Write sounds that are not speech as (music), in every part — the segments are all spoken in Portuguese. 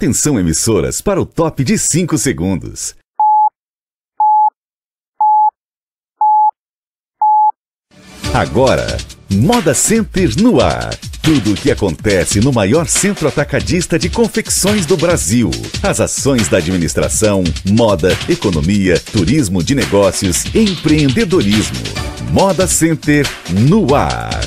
Atenção emissoras para o top de 5 segundos. Agora, Moda Center no ar. Tudo o que acontece no maior centro atacadista de confecções do Brasil. As ações da administração, moda, economia, turismo de negócios, empreendedorismo. Moda Center no ar.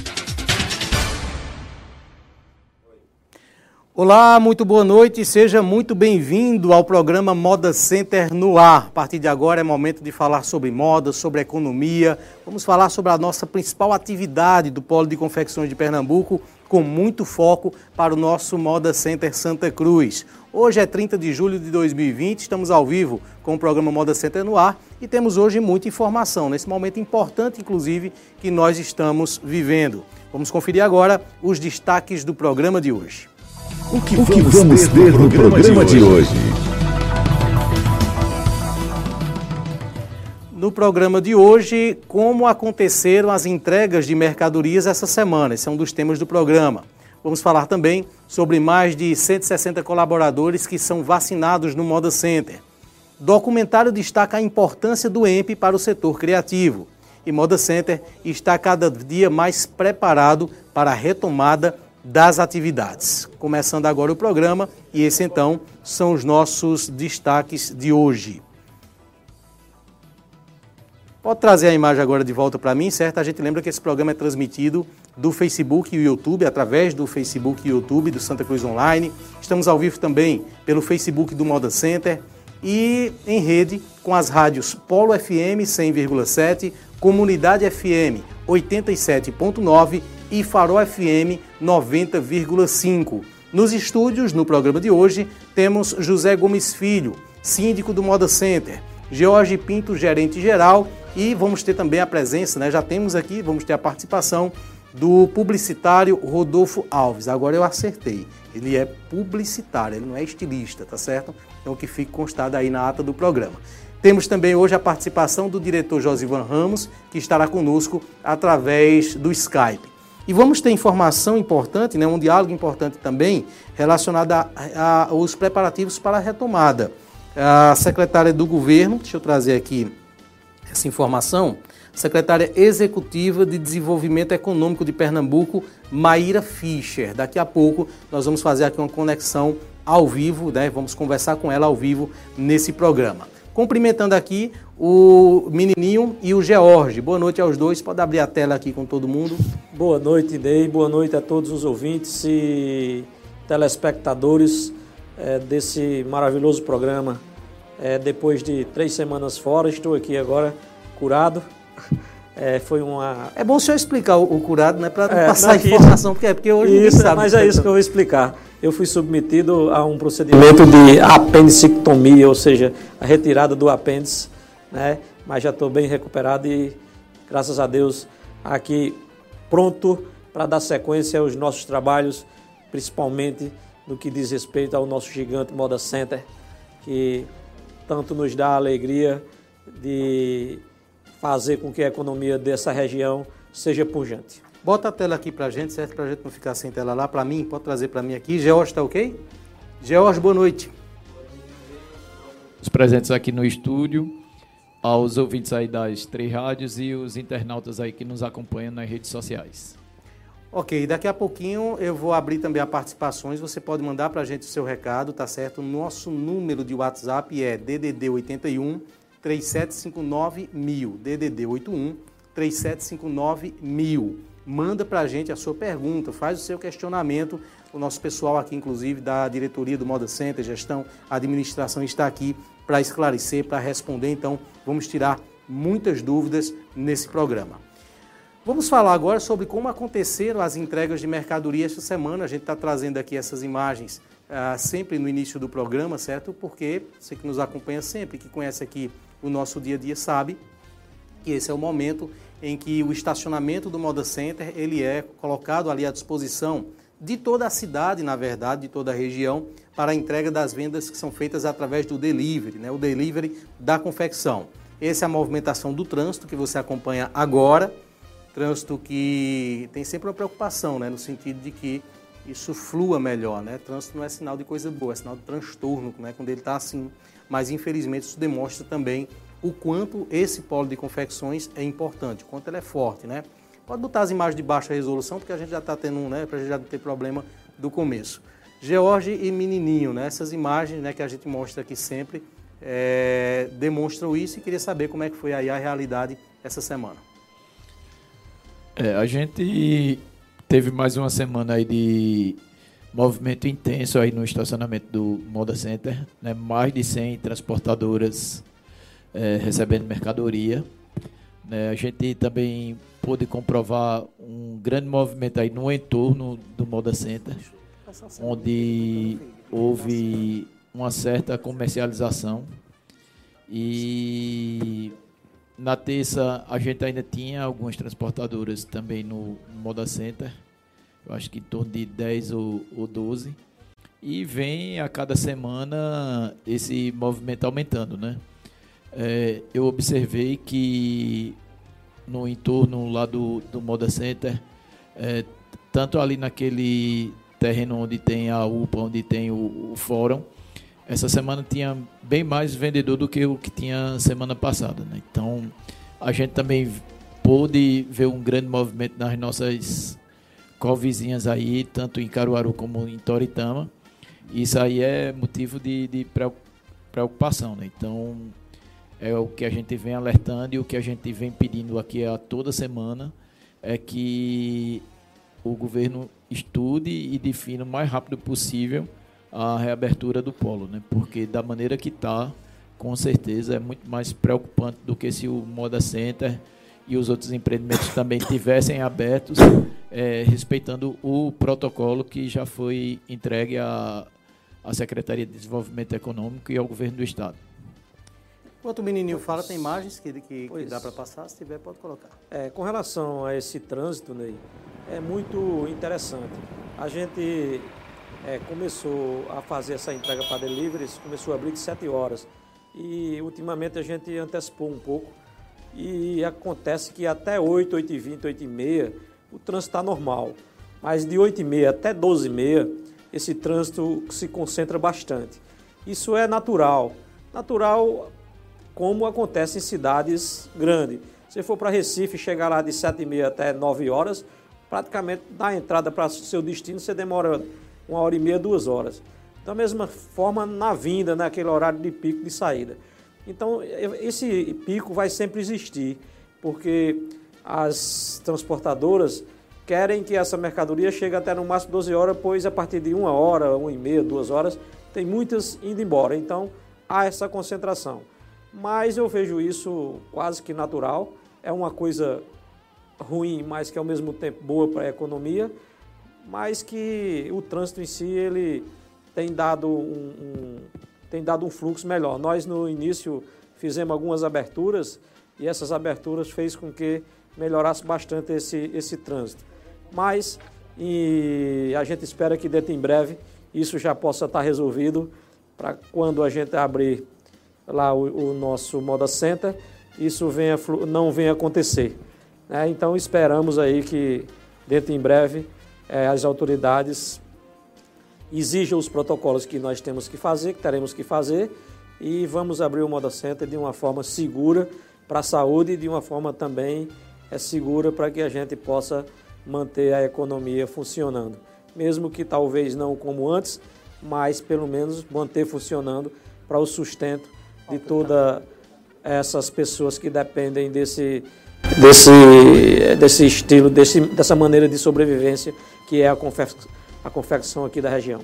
Olá, muito boa noite, seja muito bem-vindo ao programa Moda Center no ar. A partir de agora é momento de falar sobre moda, sobre economia. Vamos falar sobre a nossa principal atividade do Polo de Confecções de Pernambuco, com muito foco para o nosso Moda Center Santa Cruz. Hoje é 30 de julho de 2020, estamos ao vivo com o programa Moda Center no ar e temos hoje muita informação, nesse momento importante, inclusive, que nós estamos vivendo. Vamos conferir agora os destaques do programa de hoje. O que, o que vamos, vamos, ter no programa, programa de, hoje? de hoje? No programa de hoje, como aconteceram as entregas de mercadorias essa semana. Esse é um dos temas do programa. Vamos falar também sobre mais de 160 colaboradores que são vacinados no Moda Center. Documentário destaca a importância do EMP para o setor criativo. E Moda Center está cada dia mais preparado para a retomada das atividades. Começando agora o programa e esse então são os nossos destaques de hoje. Pode trazer a imagem agora de volta para mim, certo? A gente lembra que esse programa é transmitido do Facebook e YouTube, através do Facebook e YouTube do Santa Cruz Online. Estamos ao vivo também pelo Facebook do Moda Center e em rede com as rádios Polo FM 100,7, Comunidade FM 87.9 e Farol FM 90,5. Nos estúdios, no programa de hoje, temos José Gomes Filho, síndico do Moda Center, George Pinto, gerente geral, e vamos ter também a presença, né? Já temos aqui, vamos ter a participação do publicitário Rodolfo Alves. Agora eu acertei. Ele é publicitário, ele não é estilista, tá certo? Então que fique constado aí na ata do programa. Temos também hoje a participação do diretor Josivan Ramos, que estará conosco através do Skype. E vamos ter informação importante, né, um diálogo importante também relacionado aos preparativos para a retomada. A secretária do governo, deixa eu trazer aqui essa informação, secretária executiva de Desenvolvimento Econômico de Pernambuco, Maíra Fischer. Daqui a pouco nós vamos fazer aqui uma conexão ao vivo, né? Vamos conversar com ela ao vivo nesse programa. Cumprimentando aqui o menininho e o George. Boa noite aos dois. Pode abrir a tela aqui com todo mundo. Boa noite, Ney. Boa noite a todos os ouvintes e telespectadores é, desse maravilhoso programa. É, depois de três semanas fora, estou aqui agora curado. É, foi uma. É bom o senhor explicar o, o curado, né? Para é, passar não, informação, porque, é, porque hoje isso, sabe. Mas é isso que eu vou explicar. Eu fui submetido a um procedimento de apendicectomia, ou seja, a retirada do apêndice, né? Mas já estou bem recuperado e, graças a Deus, aqui pronto para dar sequência aos nossos trabalhos, principalmente no que diz respeito ao nosso gigante Moda Center, que tanto nos dá a alegria de fazer com que a economia dessa região seja pujante. Bota a tela aqui para a gente, certo? Para a gente não ficar sem tela lá. Para mim, pode trazer para mim aqui. George, está ok? George, boa noite. Os presentes aqui no estúdio, aos ouvintes aí das três rádios e os internautas aí que nos acompanham nas redes sociais. Ok, daqui a pouquinho eu vou abrir também a participações. Você pode mandar para a gente o seu recado, tá certo? Nosso número de WhatsApp é DDD 81 3759 1000, DDD 81 3759 1000. Manda para a gente a sua pergunta, faz o seu questionamento. O nosso pessoal aqui, inclusive, da diretoria do Moda Center, gestão, administração, está aqui para esclarecer, para responder. Então, vamos tirar muitas dúvidas nesse programa. Vamos falar agora sobre como aconteceram as entregas de mercadoria esta semana. A gente está trazendo aqui essas imagens ah, sempre no início do programa, certo? Porque você que nos acompanha sempre, que conhece aqui o nosso dia a dia sabe que esse é o momento em que o estacionamento do Moda Center ele é colocado ali à disposição de toda a cidade, na verdade, de toda a região, para a entrega das vendas que são feitas através do delivery, né? o delivery da confecção. Essa é a movimentação do trânsito que você acompanha agora, trânsito que tem sempre uma preocupação, né? no sentido de que isso flua melhor, né? Trânsito não é sinal de coisa boa, é sinal de transtorno, né? Quando ele está assim. Mas infelizmente isso demonstra também o quanto esse polo de confecções é importante, o quanto ele é forte, né? Pode botar as imagens de baixa resolução, porque a gente já está tendo, né? Para a gente já não ter problema do começo. George e Menininho, né? Essas imagens, né? Que a gente mostra aqui sempre é, demonstram isso e queria saber como é que foi aí a realidade essa semana. É, a gente teve mais uma semana aí de movimento intenso aí no estacionamento do Moda Center, né? mais de 100 transportadoras é, recebendo mercadoria. Né? A gente também pôde comprovar um grande movimento aí no entorno do Moda Center, onde houve uma certa comercialização e na terça, a gente ainda tinha algumas transportadoras também no Moda Center, eu acho que em torno de 10 ou, ou 12. E vem a cada semana esse movimento aumentando, né? É, eu observei que no entorno lá do, do Moda Center, é, tanto ali naquele terreno onde tem a UPA, onde tem o, o fórum, essa semana tinha bem mais vendedor do que o que tinha semana passada. Né? Então, a gente também pôde ver um grande movimento nas nossas co-vizinhas aí, tanto em Caruaru como em Toritama. Isso aí é motivo de, de preocupação. Né? Então, é o que a gente vem alertando e o que a gente vem pedindo aqui a toda semana é que o governo estude e defina o mais rápido possível a reabertura do polo, né? Porque da maneira que está, com certeza é muito mais preocupante do que se o Moda Center e os outros empreendimentos também tivessem abertos, é, respeitando o protocolo que já foi entregue à, à Secretaria de Desenvolvimento Econômico e ao Governo do Estado. Enquanto o menininho fala, tem imagens que, que, que dá para passar, se tiver, pode colocar. É, com relação a esse trânsito, Ney, é muito interessante. A gente é, começou a fazer essa entrega para deliveries, começou a abrir de 7 horas. E ultimamente a gente antecipou um pouco. E acontece que até 8, 8 e 20, 8 e meia, o trânsito está normal. Mas de 8 e meia até 12 e meia, esse trânsito se concentra bastante. Isso é natural. Natural como acontece em cidades grandes. Se for para Recife, chegar lá de 7 e meia até 9 horas, praticamente da entrada para seu destino você demora uma hora e meia, duas horas. Da mesma forma, na vinda, naquele horário de pico de saída. Então, esse pico vai sempre existir, porque as transportadoras querem que essa mercadoria chegue até no máximo 12 horas, pois a partir de uma hora, uma e meia, duas horas, tem muitas indo embora. Então, há essa concentração. Mas eu vejo isso quase que natural. É uma coisa ruim, mas que ao mesmo tempo boa para a economia mas que o trânsito em si ele tem dado um, um, tem dado um fluxo melhor. Nós no início fizemos algumas aberturas e essas aberturas fez com que melhorasse bastante esse, esse trânsito. Mas e a gente espera que dentro em breve isso já possa estar resolvido para quando a gente abrir lá o, o, nosso Moda Center, isso venha, não venha acontecer. Né? Então esperamos aí que dentro em breve é, as autoridades exijam os protocolos que nós temos que fazer, que teremos que fazer, e vamos abrir o Moda Center de uma forma segura para a saúde e de uma forma também é, segura para que a gente possa manter a economia funcionando. Mesmo que talvez não como antes, mas pelo menos manter funcionando para o sustento de todas essas pessoas que dependem desse, desse, desse estilo, desse, dessa maneira de sobrevivência que é a, confec a confecção aqui da região.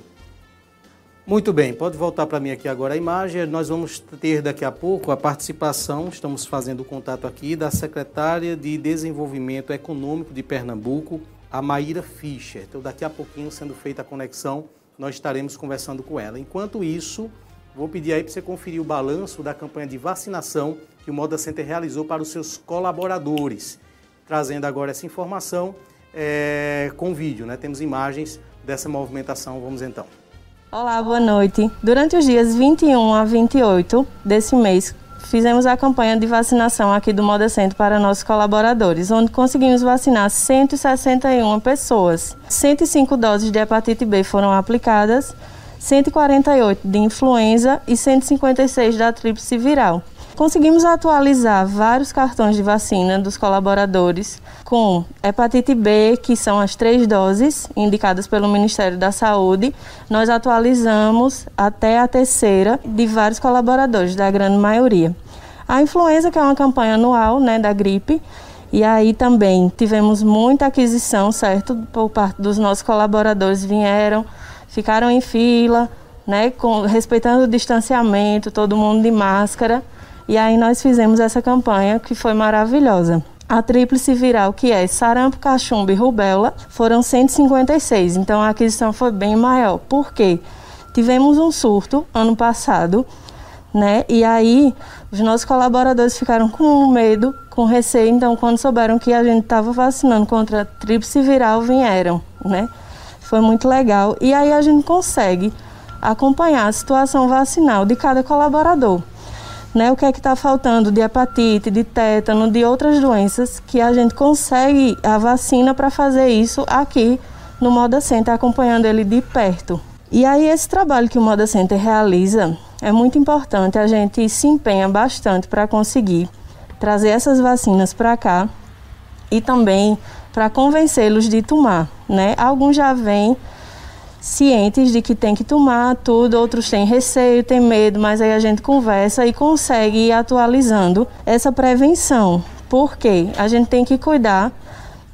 Muito bem, pode voltar para mim aqui agora a imagem. Nós vamos ter daqui a pouco a participação, estamos fazendo contato aqui, da secretária de Desenvolvimento Econômico de Pernambuco, a Maíra Fischer. Então, daqui a pouquinho, sendo feita a conexão, nós estaremos conversando com ela. Enquanto isso, vou pedir aí para você conferir o balanço da campanha de vacinação que o Moda Center realizou para os seus colaboradores. Trazendo agora essa informação, é, com vídeo, né? Temos imagens dessa movimentação. Vamos então. Olá, boa noite. Durante os dias 21 a 28 desse mês, fizemos a campanha de vacinação aqui do Moda Centro para nossos colaboradores, onde conseguimos vacinar 161 pessoas. 105 doses de hepatite B foram aplicadas, 148 de influenza e 156 da tríplice viral. Conseguimos atualizar vários cartões de vacina dos colaboradores com hepatite B, que são as três doses indicadas pelo Ministério da Saúde. Nós atualizamos até a terceira de vários colaboradores, da grande maioria. A influenza, que é uma campanha anual né, da gripe, e aí também tivemos muita aquisição, certo? Por parte dos nossos colaboradores vieram, ficaram em fila, né, com, respeitando o distanciamento, todo mundo de máscara. E aí nós fizemos essa campanha que foi maravilhosa. A tríplice viral, que é sarampo, cachumba e rubéola, foram 156. Então a aquisição foi bem maior. Por quê? Tivemos um surto ano passado, né? E aí os nossos colaboradores ficaram com medo, com receio. Então, quando souberam que a gente estava vacinando contra a tríplice viral, vieram, né? Foi muito legal. E aí a gente consegue acompanhar a situação vacinal de cada colaborador né, o que é que está faltando de hepatite, de tétano, de outras doenças, que a gente consegue a vacina para fazer isso aqui no Moda Center, acompanhando ele de perto. E aí esse trabalho que o Moda Center realiza é muito importante, a gente se empenha bastante para conseguir trazer essas vacinas para cá e também para convencê-los de tomar, né? Alguns já vêm cientes de que tem que tomar tudo, outros têm receio, têm medo, mas aí a gente conversa e consegue ir atualizando essa prevenção. Porque a gente tem que cuidar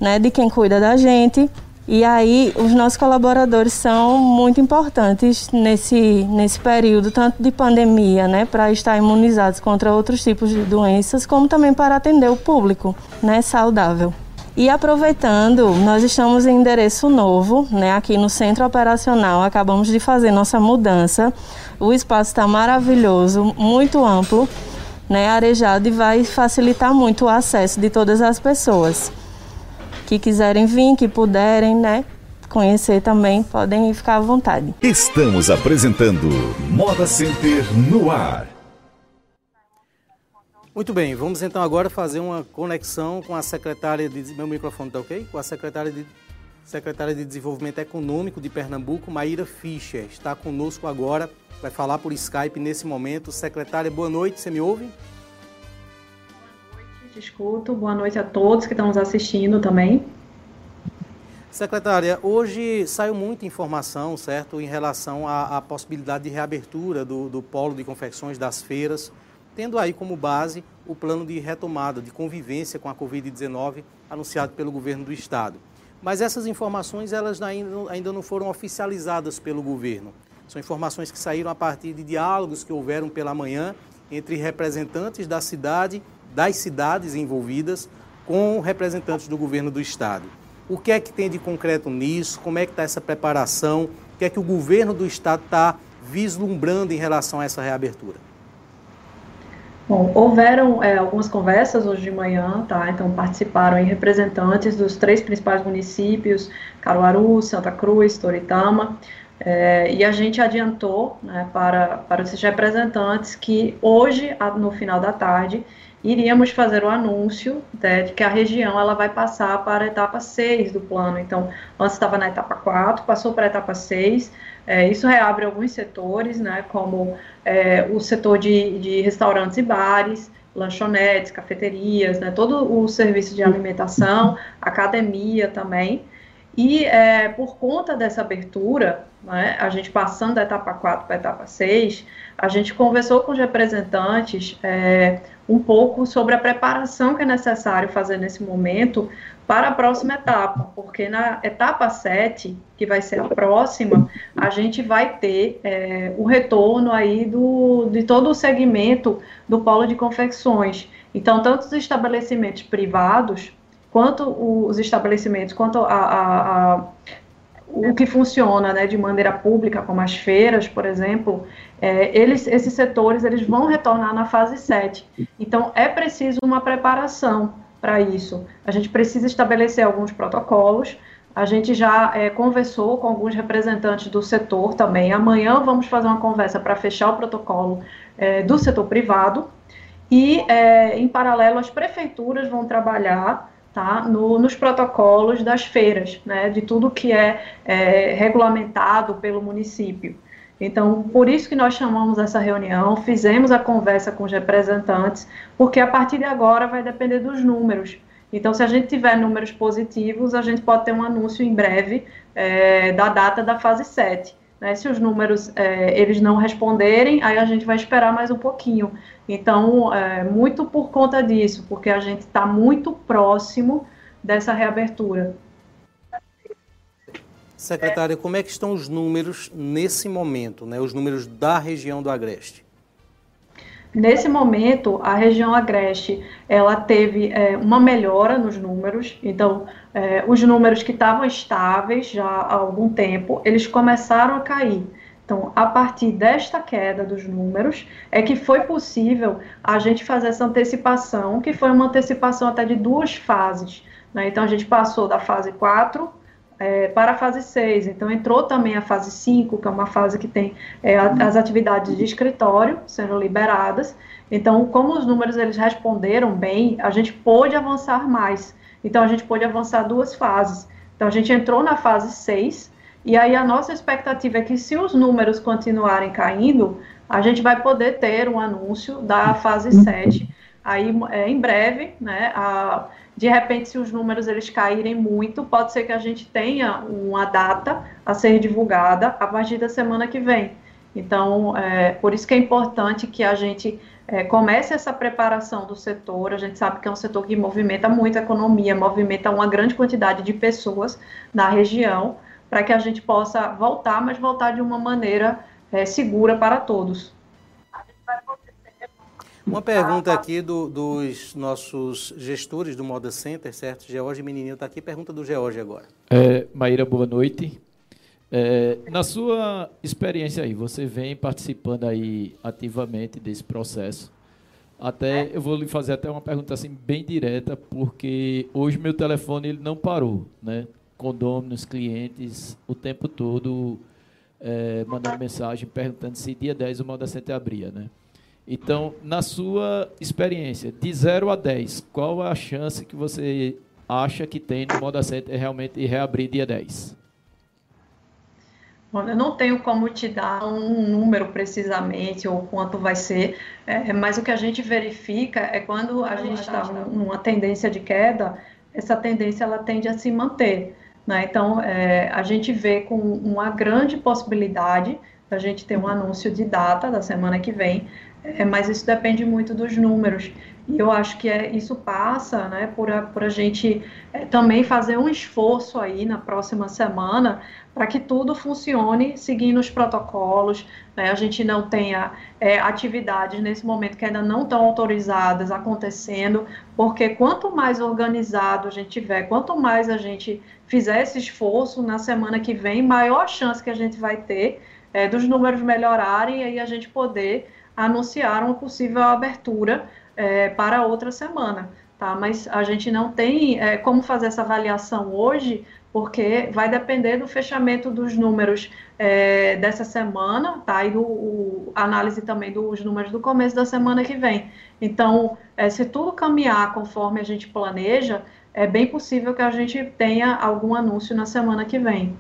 né, de quem cuida da gente. E aí os nossos colaboradores são muito importantes nesse, nesse período, tanto de pandemia, né, para estar imunizados contra outros tipos de doenças, como também para atender o público né, saudável. E aproveitando, nós estamos em endereço novo, né, aqui no Centro Operacional. Acabamos de fazer nossa mudança. O espaço está maravilhoso, muito amplo, né, arejado e vai facilitar muito o acesso de todas as pessoas que quiserem vir, que puderem, né, conhecer também, podem ficar à vontade. Estamos apresentando Moda Center no ar. Muito bem, vamos então agora fazer uma conexão com a secretária de. Meu microfone está ok? Com a secretária de, secretária de Desenvolvimento Econômico de Pernambuco, Maíra Fischer. Está conosco agora, vai falar por Skype nesse momento. Secretária, boa noite, você me ouve? Boa noite, te escuto. Boa noite a todos que estão nos assistindo também. Secretária, hoje saiu muita informação, certo, em relação à, à possibilidade de reabertura do, do polo de confecções das feiras tendo aí como base o plano de retomada, de convivência com a Covid-19 anunciado pelo governo do Estado. Mas essas informações elas ainda não foram oficializadas pelo governo. São informações que saíram a partir de diálogos que houveram pela manhã entre representantes da cidade, das cidades envolvidas, com representantes do governo do Estado. O que é que tem de concreto nisso? Como é que está essa preparação? O que é que o governo do Estado está vislumbrando em relação a essa reabertura? Bom, houveram é, algumas conversas hoje de manhã, tá? Então participaram representantes dos três principais municípios, Caruaru, Santa Cruz, Toritama, é, e a gente adiantou né, para, para esses representantes que hoje, no final da tarde, iríamos fazer o anúncio né, de que a região ela vai passar para a etapa 6 do plano. Então, antes estava na etapa 4, passou para a etapa 6. É, isso reabre alguns setores, né, como é, o setor de, de restaurantes e bares, lanchonetes, cafeterias, né, todo o serviço de alimentação, academia também. E é, por conta dessa abertura, né, a gente passando da etapa 4 para a etapa 6, a gente conversou com os representantes é, um pouco sobre a preparação que é necessário fazer nesse momento para a próxima etapa, porque na etapa 7, que vai ser a próxima, a gente vai ter é, o retorno aí do, de todo o segmento do polo de confecções. Então, tanto os estabelecimentos privados, quanto os estabelecimentos, quanto a, a, a o que funciona né, de maneira pública, como as feiras, por exemplo, é, eles, esses setores eles vão retornar na fase 7. Então, é preciso uma preparação para isso. A gente precisa estabelecer alguns protocolos. A gente já é, conversou com alguns representantes do setor também. Amanhã vamos fazer uma conversa para fechar o protocolo é, do setor privado. e, é, em paralelo, as prefeituras vão trabalhar tá, no, nos protocolos das feiras, né, de tudo que é, é regulamentado pelo município. Então, por isso que nós chamamos essa reunião, fizemos a conversa com os representantes, porque a partir de agora vai depender dos números. Então, se a gente tiver números positivos, a gente pode ter um anúncio em breve é, da data da fase 7. Né? Se os números é, eles não responderem, aí a gente vai esperar mais um pouquinho. Então, é, muito por conta disso, porque a gente está muito próximo dessa reabertura. Secretária, como é que estão os números nesse momento, né? os números da região do Agreste? Nesse momento, a região agreste ela teve é, uma melhora nos números. Então, é, os números que estavam estáveis já há algum tempo, eles começaram a cair. Então, a partir desta queda dos números, é que foi possível a gente fazer essa antecipação, que foi uma antecipação até de duas fases. Né? Então, a gente passou da fase 4 é, para a fase 6. Então, entrou também a fase 5, que é uma fase que tem é, as atividades de escritório sendo liberadas. Então, como os números eles responderam bem, a gente pôde avançar mais. Então, a gente pôde avançar duas fases. Então, a gente entrou na fase 6, e aí a nossa expectativa é que, se os números continuarem caindo, a gente vai poder ter um anúncio da fase 7 aí é, em breve, né? A, de repente, se os números eles caírem muito, pode ser que a gente tenha uma data a ser divulgada a partir da semana que vem. Então, é, por isso que é importante que a gente é, comece essa preparação do setor. A gente sabe que é um setor que movimenta muito a economia, movimenta uma grande quantidade de pessoas na região, para que a gente possa voltar, mas voltar de uma maneira é, segura para todos. Uma pergunta aqui do, dos nossos gestores do Moda Center, certo? George Menininho está aqui. Pergunta do George agora. É, Maíra, boa noite. É, na sua experiência aí, você vem participando aí ativamente desse processo. Até eu vou lhe fazer até uma pergunta assim bem direta, porque hoje meu telefone ele não parou, né? Condôminos, clientes, o tempo todo é, mandando mensagem perguntando se dia 10 o Moda Center abria, né? Então, na sua experiência, de 0 a 10, qual a chance que você acha que tem no Moda Center realmente reabrir dia 10? Bom, eu não tenho como te dar um número precisamente ou quanto vai ser, é, mas o que a gente verifica é quando a gente está numa tendência de queda, essa tendência ela tende a se manter. Né? Então, é, a gente vê com uma grande possibilidade da gente ter um anúncio de data da semana que vem, é, mas isso depende muito dos números. E eu acho que é, isso passa né, por, a, por a gente é, também fazer um esforço aí na próxima semana para que tudo funcione seguindo os protocolos, né, a gente não tenha é, atividades nesse momento que ainda não estão autorizadas acontecendo, porque quanto mais organizado a gente tiver, quanto mais a gente fizer esse esforço na semana que vem, maior a chance que a gente vai ter é, dos números melhorarem e aí a gente poder anunciar uma possível abertura é, para outra semana. Tá? Mas a gente não tem é, como fazer essa avaliação hoje, porque vai depender do fechamento dos números é, dessa semana, tá? E do análise também dos números do começo da semana que vem. Então, é, se tudo caminhar conforme a gente planeja, é bem possível que a gente tenha algum anúncio na semana que vem.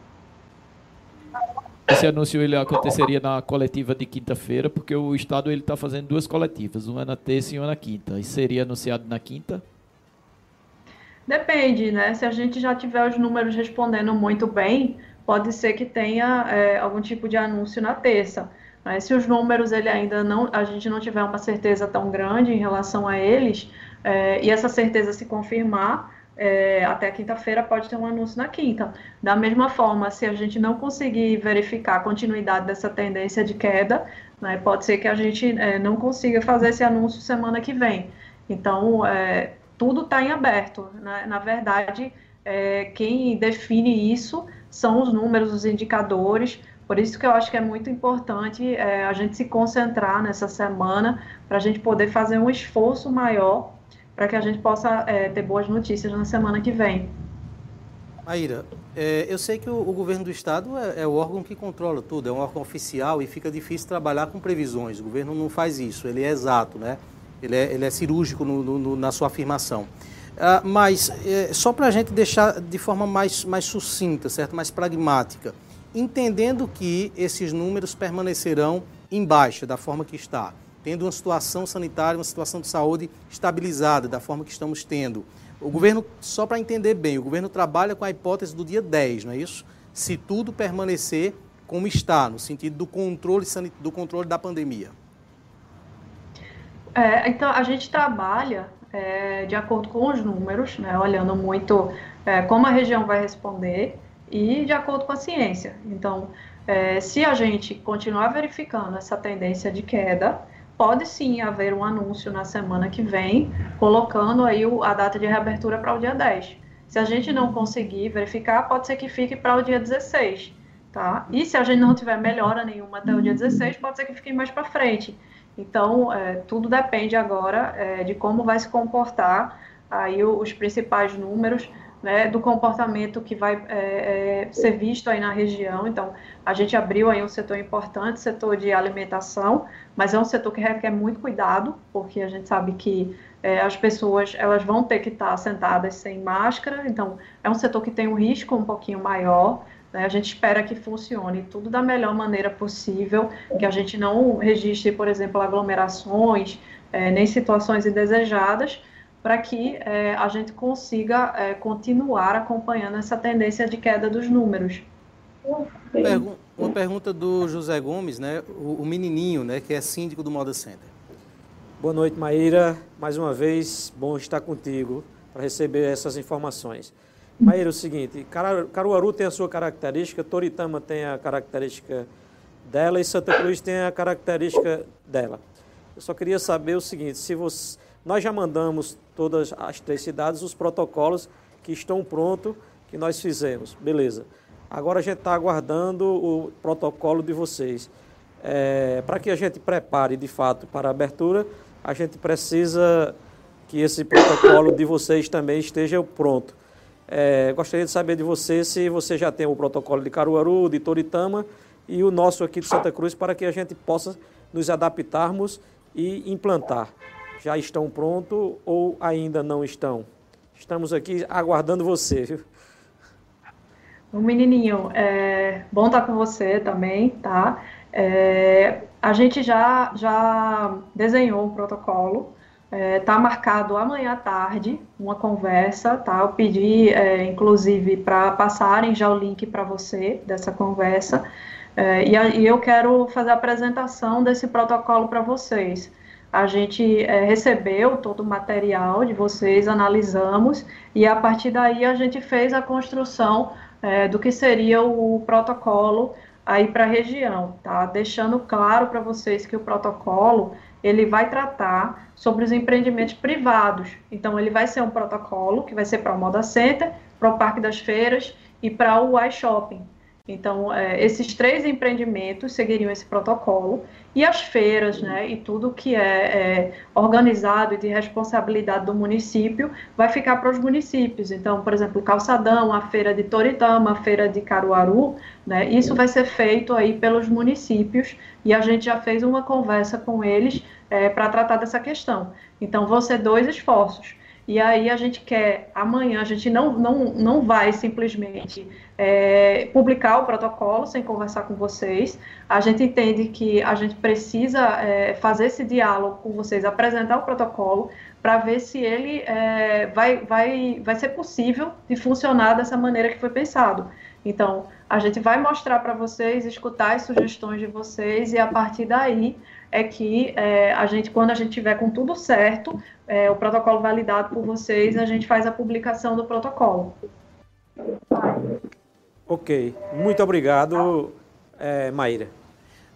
Esse anúncio ele aconteceria na coletiva de quinta-feira, porque o Estado ele está fazendo duas coletivas, uma na terça e uma na quinta. E seria anunciado na quinta? Depende, né? Se a gente já tiver os números respondendo muito bem, pode ser que tenha é, algum tipo de anúncio na terça. Se os números ele ainda não, a gente não tiver uma certeza tão grande em relação a eles, é, e essa certeza se confirmar, é, até quinta-feira pode ter um anúncio na quinta. Da mesma forma, se a gente não conseguir verificar a continuidade dessa tendência de queda, né, pode ser que a gente é, não consiga fazer esse anúncio semana que vem. Então, é, tudo está em aberto. Né? Na verdade, é, quem define isso são os números, os indicadores. Por isso que eu acho que é muito importante é, a gente se concentrar nessa semana para a gente poder fazer um esforço maior para que a gente possa é, ter boas notícias na semana que vem. Maíra, é, eu sei que o, o, governo do estado é, é, o órgão que controla tudo, é um órgão oficial e fica difícil trabalhar com previsões. O governo não faz isso, ele é exato, né? Ele é, ele é cirúrgico no, no, na sua afirmação. Uh, mas, é, só para a gente deixar de forma mais, mais sucinta, certo? mais pragmática, entendendo que esses números permanecerão em baixa, da forma que está, tendo uma situação sanitária, uma situação de saúde estabilizada, da forma que estamos tendo. O governo, só para entender bem, o governo trabalha com a hipótese do dia 10, não é isso? Se tudo permanecer como está, no sentido do controle, do controle da pandemia. É, então, a gente trabalha é, de acordo com os números, né, olhando muito é, como a região vai responder e de acordo com a ciência. Então, é, se a gente continuar verificando essa tendência de queda, pode sim haver um anúncio na semana que vem, colocando aí o, a data de reabertura para o dia 10. Se a gente não conseguir verificar, pode ser que fique para o dia 16, tá? E se a gente não tiver melhora nenhuma até o dia 16, pode ser que fique mais para frente. Então, é, tudo depende agora é, de como vai se comportar aí os principais números né, do comportamento que vai é, é, ser visto aí na região. Então, a gente abriu aí um setor importante, setor de alimentação, mas é um setor que requer muito cuidado, porque a gente sabe que é, as pessoas elas vão ter que estar sentadas sem máscara, então é um setor que tem um risco um pouquinho maior. Né? A gente espera que funcione tudo da melhor maneira possível, que a gente não registre, por exemplo, aglomerações, é, nem situações indesejadas, para que é, a gente consiga é, continuar acompanhando essa tendência de queda dos números. uma pergunta do José Gomes, né? O, o, menininho, né? Que é síndico do Moda Center. Boa noite, Maíra. Mais uma vez, bom estar contigo para receber essas informações. Maíra, é o seguinte, Caruaru tem a sua característica, Toritama tem a característica dela e Santa Cruz tem a característica dela. Eu só queria saber o seguinte, se você, nós já mandamos todas as três cidades os protocolos que estão prontos, que nós fizemos, beleza. Agora a gente está aguardando o protocolo de vocês. É, para que a gente prepare de fato para a abertura, a gente precisa que esse protocolo de vocês também esteja pronto. É, gostaria de saber de você se você já tem o protocolo de Caruaru, de Toritama e o nosso aqui de Santa Cruz para que a gente possa nos adaptarmos e implantar. Já estão prontos ou ainda não estão? Estamos aqui aguardando você. Viu? Menininho, é bom estar com você também, tá? É, a gente já, já desenhou o protocolo, Está é, tá marcado amanhã à tarde uma conversa, tá? Eu pedi, é, inclusive, para passarem já o link para você dessa conversa. É, e, a, e, eu quero fazer a apresentação desse protocolo para vocês. A gente é, recebeu todo o material de vocês, analisamos, e a partir daí a gente fez a construção é, do que seria o protocolo aí para a região, tá? Deixando claro para vocês que o protocolo ele vai tratar sobre os empreendimentos privados. Então, ele vai ser um protocolo que vai ser para o Moda Center, para o Parque das Feiras e para o iShopping. Então, é, esses três empreendimentos seguiriam esse protocolo e as feiras, né, e tudo que é, é organizado e de responsabilidade do município vai ficar para os municípios. Então, por exemplo, Calçadão, a feira de Toritama, a feira de Caruaru, né, isso vai ser feito aí pelos municípios e a gente já fez uma conversa com eles é, para tratar dessa questão. Então, vão ser dois esforços. E aí a gente quer, amanhã, a gente não, não, não vai simplesmente é, publicar o protocolo sem conversar com vocês. A gente entende que a gente precisa é, fazer esse diálogo com vocês, apresentar o protocolo para ver se ele é, vai, vai, vai ser possível de funcionar dessa maneira que foi pensado. Então, a gente vai mostrar para vocês, escutar as sugestões de vocês e a partir daí é que é, a gente, quando a gente tiver com tudo certo, é, o protocolo validado por vocês, a gente faz a publicação do protocolo. Ok, muito obrigado, é, Maíra.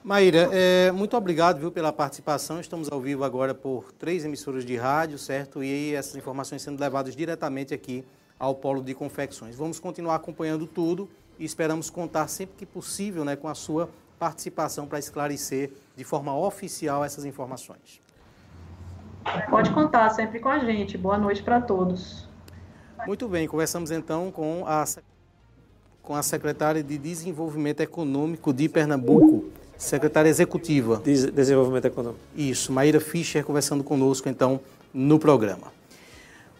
Maíra, é, muito obrigado viu, pela participação. Estamos ao vivo agora por três emissoras de rádio, certo? E essas informações sendo levadas diretamente aqui ao Polo de Confecções. Vamos continuar acompanhando tudo e esperamos contar sempre que possível né, com a sua participação para esclarecer de forma oficial essas informações. Pode contar sempre com a gente. Boa noite para todos. Muito bem, conversamos então com a, com a secretária de Desenvolvimento Econômico de Pernambuco, secretária executiva. de Desenvolvimento Econômico. Isso, Maíra Fischer conversando conosco então no programa.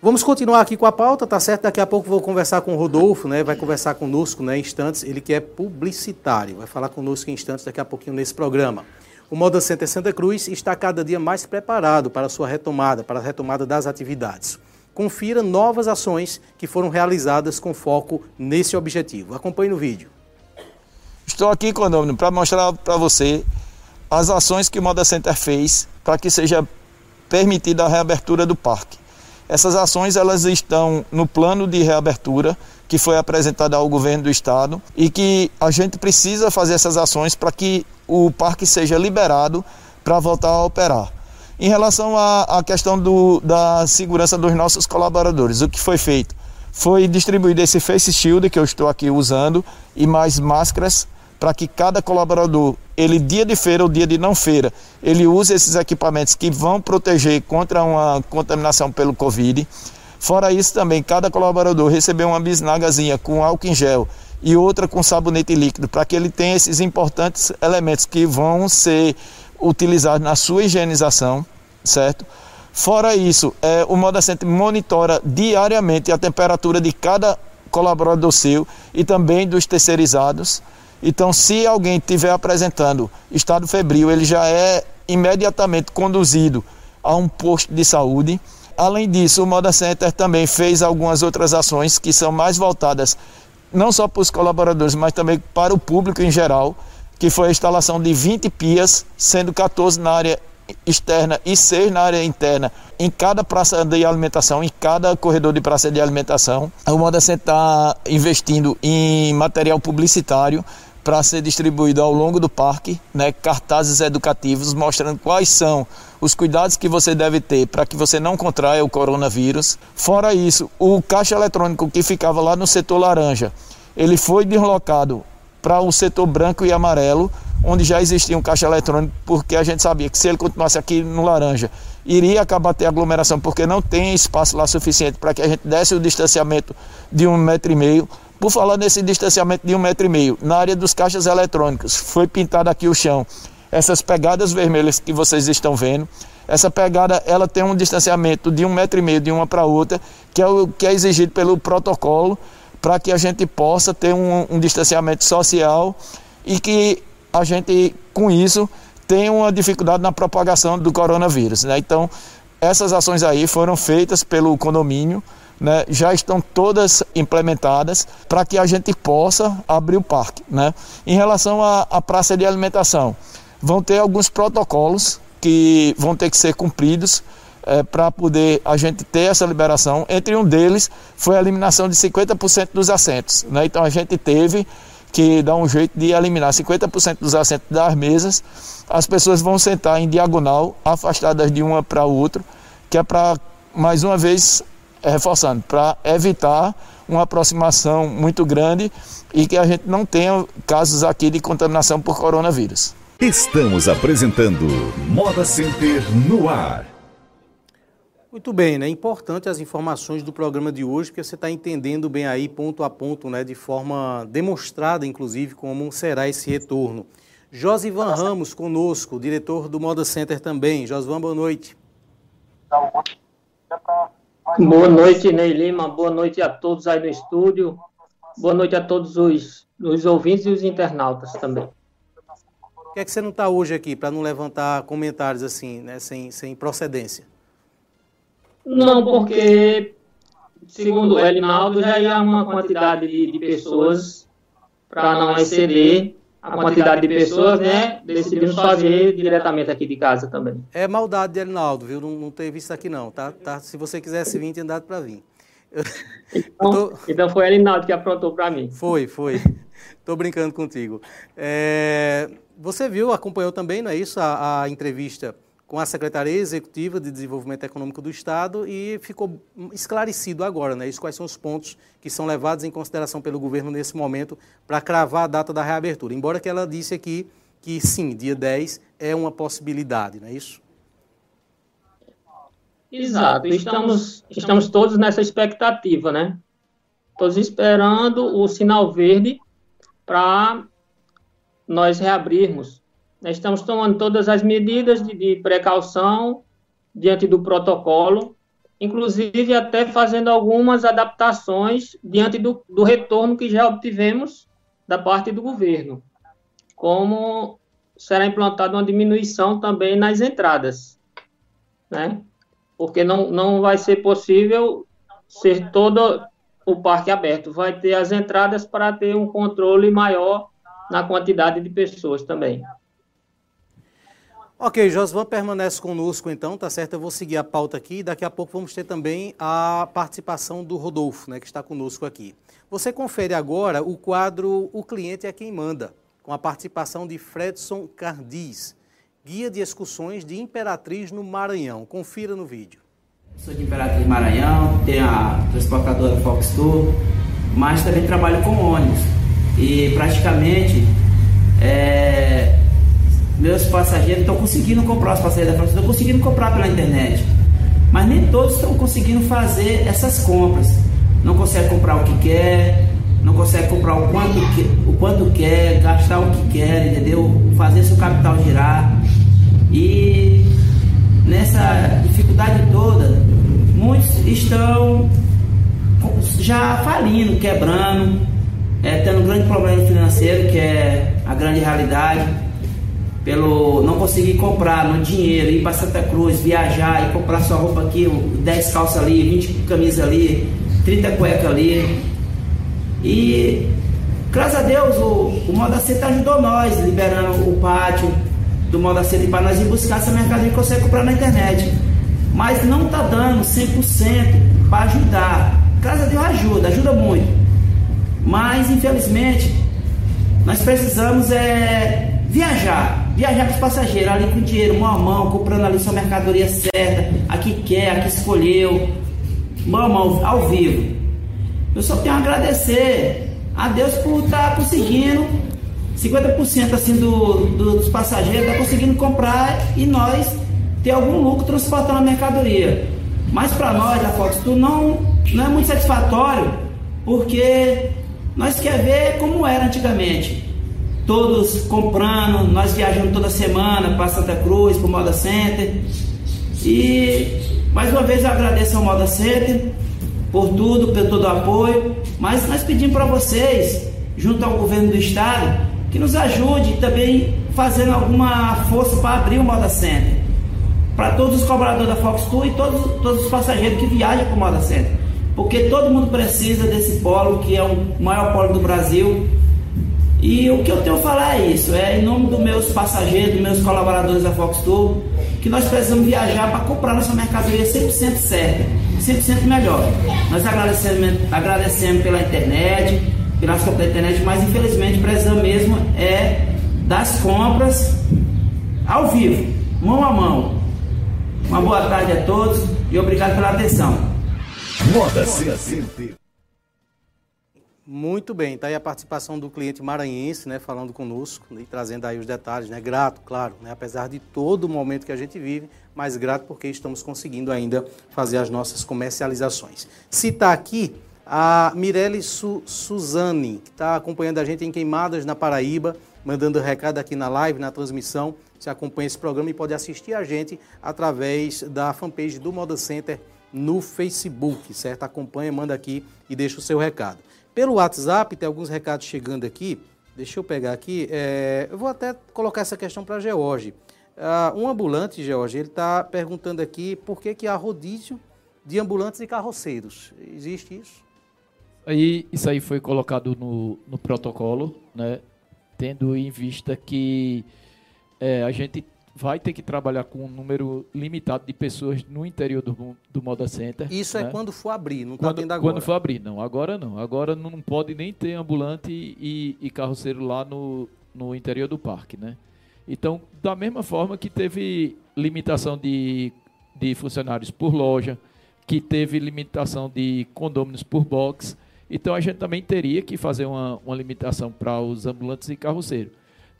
Vamos continuar aqui com a pauta, tá certo? Daqui a pouco vou conversar com o Rodolfo, né? Vai conversar conosco, né, em instantes, ele que é publicitário, vai falar conosco em instantes daqui a pouquinho nesse programa. O Moda Center Santa Cruz está cada dia mais preparado para sua retomada, para a retomada das atividades. Confira novas ações que foram realizadas com foco nesse objetivo. Acompanhe no vídeo. Estou aqui, Condomínio, para mostrar para você as ações que o Moda Center fez para que seja permitida a reabertura do parque. Essas ações elas estão no plano de reabertura que foi apresentado ao governo do estado e que a gente precisa fazer essas ações para que o parque seja liberado para voltar a operar. Em relação à, à questão do, da segurança dos nossos colaboradores, o que foi feito? Foi distribuído esse face shield que eu estou aqui usando e mais máscaras para que cada colaborador, ele dia de feira ou dia de não feira, ele use esses equipamentos que vão proteger contra uma contaminação pelo Covid. Fora isso também, cada colaborador recebeu uma bisnagazinha com álcool em gel e outra com sabonete líquido, para que ele tenha esses importantes elementos que vão ser utilizados na sua higienização, certo? Fora isso, é, o Moda Center monitora diariamente a temperatura de cada colaborador seu e também dos terceirizados. Então, se alguém estiver apresentando estado febril, ele já é imediatamente conduzido a um posto de saúde. Além disso, o Moda Center também fez algumas outras ações que são mais voltadas não só para os colaboradores, mas também para o público em geral, que foi a instalação de 20 pias, sendo 14 na área externa e 6 na área interna, em cada praça de alimentação, em cada corredor de praça de alimentação. O Moda Center está investindo em material publicitário para ser distribuído ao longo do parque, né, cartazes educativos mostrando quais são os cuidados que você deve ter para que você não contraia o coronavírus. Fora isso, o caixa eletrônico que ficava lá no setor laranja, ele foi deslocado para o setor branco e amarelo, onde já existia um caixa eletrônico, porque a gente sabia que se ele continuasse aqui no laranja, iria acabar ter aglomeração, porque não tem espaço lá suficiente para que a gente desse o distanciamento de um metro e meio. Por falar nesse distanciamento de um metro e meio, na área dos caixas eletrônicos, foi pintado aqui o chão. Essas pegadas vermelhas que vocês estão vendo, essa pegada ela tem um distanciamento de um metro e meio de uma para outra, que é o que é exigido pelo protocolo, para que a gente possa ter um, um distanciamento social e que a gente, com isso, tenha uma dificuldade na propagação do coronavírus. Né? Então, essas ações aí foram feitas pelo condomínio né, já estão todas implementadas para que a gente possa abrir o parque. Né? Em relação à, à praça de alimentação, vão ter alguns protocolos que vão ter que ser cumpridos é, para poder a gente ter essa liberação. Entre um deles foi a eliminação de 50% dos assentos. Né? Então a gente teve que dar um jeito de eliminar 50% dos assentos das mesas. As pessoas vão sentar em diagonal, afastadas de uma para outra, que é para, mais uma vez, reforçando, para evitar uma aproximação muito grande e que a gente não tenha casos aqui de contaminação por coronavírus. Estamos apresentando Moda Center no ar. Muito bem, né? Importante as informações do programa de hoje, porque você está entendendo bem aí, ponto a ponto, né? De forma demonstrada, inclusive, como será esse retorno. Josivan Ramos conosco, diretor do Moda Center também. Josivan, boa noite. Boa noite, Ney Lima. Boa noite a todos aí no estúdio. Boa noite a todos os, os ouvintes e os internautas também. Por que, é que você não está hoje aqui para não levantar comentários assim, né, sem, sem procedência? Não, porque, segundo o Elinaldo, já ia uma quantidade de, de pessoas para não exceder a quantidade de pessoas, né? Decidimos fazer diretamente aqui de casa também. É maldade de Elinaldo, viu? Não, não teve isso aqui não, tá? tá? Se você quisesse vir, tinha dado para vir. Então, tô... então foi Elinaldo que aprontou para mim. Foi, foi. (laughs) Estou brincando contigo. É... Você viu, acompanhou também, não é isso, a, a entrevista com a Secretaria Executiva de Desenvolvimento Econômico do Estado e ficou esclarecido agora, né, isso, quais são os pontos que são levados em consideração pelo governo nesse momento para cravar a data da reabertura. Embora que ela disse aqui que sim, dia 10 é uma possibilidade, não é isso? Exato, estamos, estamos todos nessa expectativa, né? Todos esperando o sinal verde para nós reabrirmos Nós estamos tomando todas as medidas de, de precaução diante do protocolo, inclusive até fazendo algumas adaptações diante do, do retorno que já obtivemos da parte do governo, como será implantada uma diminuição também nas entradas, né? Porque não, não vai ser possível ser todo o parque aberto, vai ter as entradas para ter um controle maior na quantidade de pessoas também. Ok, Josvan permanece conosco então, tá certo? Eu vou seguir a pauta aqui e daqui a pouco vamos ter também a participação do Rodolfo, né, que está conosco aqui. Você confere agora o quadro O Cliente é Quem Manda, com a participação de Fredson Cardiz, guia de excursões de Imperatriz no Maranhão. Confira no vídeo. Sou de Imperatriz Maranhão, tenho a transportadora Fox Tour, mas também trabalho com ônibus. E praticamente é, meus passageiros estão conseguindo comprar os passageiros da Fox estão conseguindo comprar pela internet. Mas nem todos estão conseguindo fazer essas compras. Não consegue comprar o que quer, não consegue comprar o quanto, que, o quanto quer, gastar o que quer, entendeu? Fazer seu capital girar. E nessa dificuldade toda, muitos estão já falindo, quebrando, é, tendo um grande problema financeiro, que é a grande realidade, pelo não conseguir comprar no dinheiro, ir para Santa Cruz, viajar e comprar sua roupa aqui, 10 calças ali, 20 camisas ali, 30 cuecas ali. E graças a Deus o, o Moda Center ajudou nós, liberando o pátio do Moda Center para nós ir buscar essa mercadoria que consegue comprar na internet. Mas não está dando 100% para ajudar. Graças a Deus ajuda, ajuda muito. Mas infelizmente nós precisamos é, viajar, viajar com os passageiros ali com dinheiro, mão a mão, comprando ali sua mercadoria certa, a que quer, a que escolheu, mão a mão, ao vivo. Eu só tenho a agradecer a Deus por estar tá conseguindo 50% assim do, do, dos passageiros está conseguindo comprar e nós ter algum lucro transportando a mercadoria. Mas para nós da Fox não, não é muito satisfatório, porque nós quer ver como era antigamente. Todos comprando, nós viajando toda semana para Santa Cruz, para o Moda Center. E mais uma vez eu agradeço ao Moda Center por tudo, por todo o apoio, mas nós pedimos para vocês, junto ao governo do estado, que nos ajude também fazendo alguma força para abrir o Moda Center. Para todos os cobradores da Fox Tour e todos, todos os passageiros que viajam para o Moda Center. Porque todo mundo precisa desse polo, que é o maior polo do Brasil. E o que eu tenho a falar é isso, é em nome dos meus passageiros, dos meus colaboradores da Fox Tour, que nós precisamos viajar para comprar nossa mercadoria 100% certa, 100% melhor. Nós agradecemos, agradecemos pela internet, pela compras da internet, mas infelizmente precisamos mesmo é das compras ao vivo, mão a mão. Uma boa tarde a todos e obrigado pela atenção. Moda Center. Muito bem, está aí a participação do cliente maranhense, né, falando conosco e trazendo aí os detalhes, né, grato, claro, né, apesar de todo o momento que a gente vive, mas grato porque estamos conseguindo ainda fazer as nossas comercializações. Está aqui a Mirelle Su Suzane, que está acompanhando a gente em Queimadas, na Paraíba, mandando recado aqui na live, na transmissão. Você acompanha esse programa e pode assistir a gente através da fanpage do Moda Center no Facebook, certo? Acompanha, manda aqui e deixa o seu recado. Pelo WhatsApp, tem alguns recados chegando aqui. Deixa eu pegar aqui. É, eu vou até colocar essa questão para George. Uh, um ambulante, George, ele está perguntando aqui por que, que há rodízio de ambulantes e carroceiros. Existe isso? Aí, isso aí foi colocado no, no protocolo, né? tendo em vista que é, a gente vai ter que trabalhar com um número limitado de pessoas no interior do, do Moda Center. Isso é né? é quando for abrir, não está tendo agora. Quando for abrir, não. Agora não. Agora não pode nem ter ambulante e, e carroceiro lá no, no interior do parque, né? Então, da mesma forma que teve limitação de, de funcionários por loja, que teve limitação de condôminos por box, então a gente também teria que fazer uma, uma limitação para os ambulantes e carroceiros.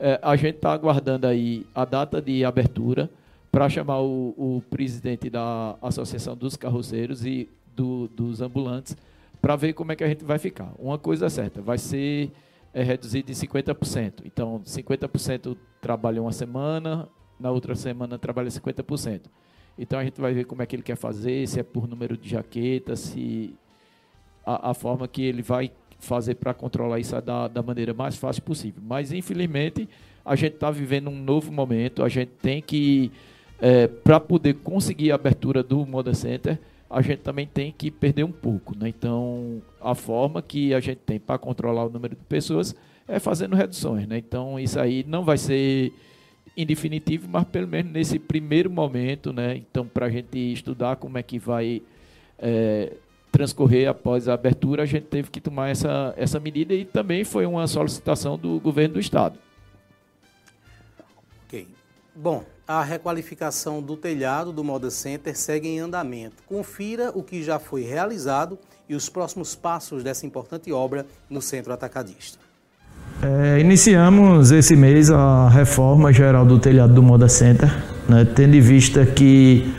É, a gente está aguardando aí a data de abertura para chamar o, o, presidente da Associação dos Carroceiros e do, dos Ambulantes para ver como é que a gente vai ficar. Uma coisa é certa, vai ser é reduzido em 50%. Então, 50% trabalha uma semana, na outra semana trabalha 50%. Então a gente vai ver como é que ele quer fazer, se é por número de jaquetas, se a, a forma que ele vai fazer para controlar isso da, da maneira mais fácil possível. Mas infelizmente a gente está vivendo um novo momento, a gente tem que, é, para poder conseguir a abertura do Moda Center, a gente também tem que perder um pouco. Né? Então, a forma que a gente tem para controlar o número de pessoas é fazendo reduções. Né? Então, isso aí não vai ser em definitivo, mas pelo menos nesse primeiro momento, né? Então, para a gente estudar como é que vai é, transcorrer após a abertura, a gente teve que tomar essa, essa medida e também foi uma solicitação do governo do estado. Ok. Bom, a requalificação do telhado do Moda Center segue em andamento. Confira o que já foi realizado e os próximos passos dessa importante obra no centro atacadista. É, iniciamos esse mês a reforma geral do telhado do Moda Center, né, tendo em vista que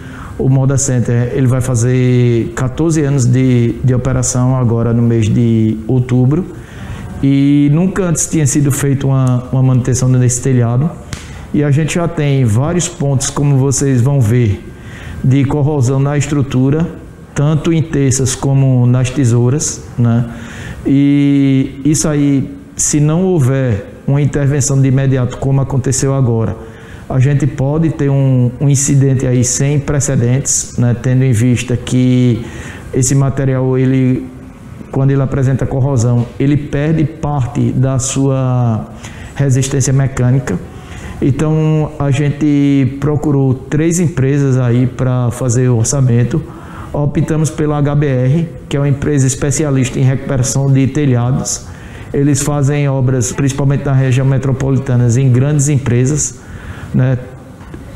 o Moda Center ele vai fazer 14 anos de, de operação agora no mês de outubro e nunca antes tinha sido feita uma, uma manutenção nesse telhado e a gente já tem vários pontos, como vocês vão ver, de corrosão na estrutura, tanto em terças como nas tesouras, né? E isso aí se não houver uma intervenção de imediato, como aconteceu agora, a gente pode ter um, um incidente aí sem precedentes, né, tendo em vista que esse material, ele, quando ele apresenta corrosão, ele perde parte da sua resistência mecânica. Então a gente procurou três empresas aí para fazer o orçamento. Optamos pela HBR, que é uma empresa especialista em recuperação de telhados eles fazem obras, principalmente na região metropolitana, em grandes empresas. Né?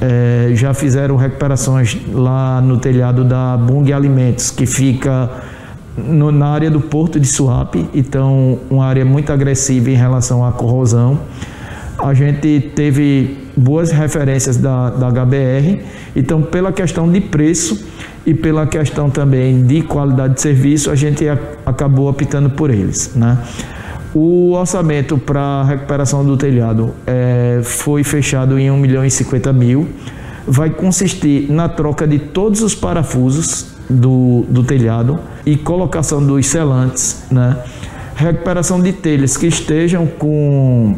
É, já fizeram recuperações lá no telhado da Bung Alimentos, que fica no, na área do Porto de Suape, então uma área muito agressiva em relação à corrosão. A gente teve boas referências da, da HBR, então pela questão de preço e pela questão também de qualidade de serviço, a gente acabou optando por eles. Né? O orçamento para recuperação do telhado é, foi fechado em 1 milhão e 50 mil. Vai consistir na troca de todos os parafusos do, do telhado e colocação dos selantes, né? recuperação de telhas que estejam com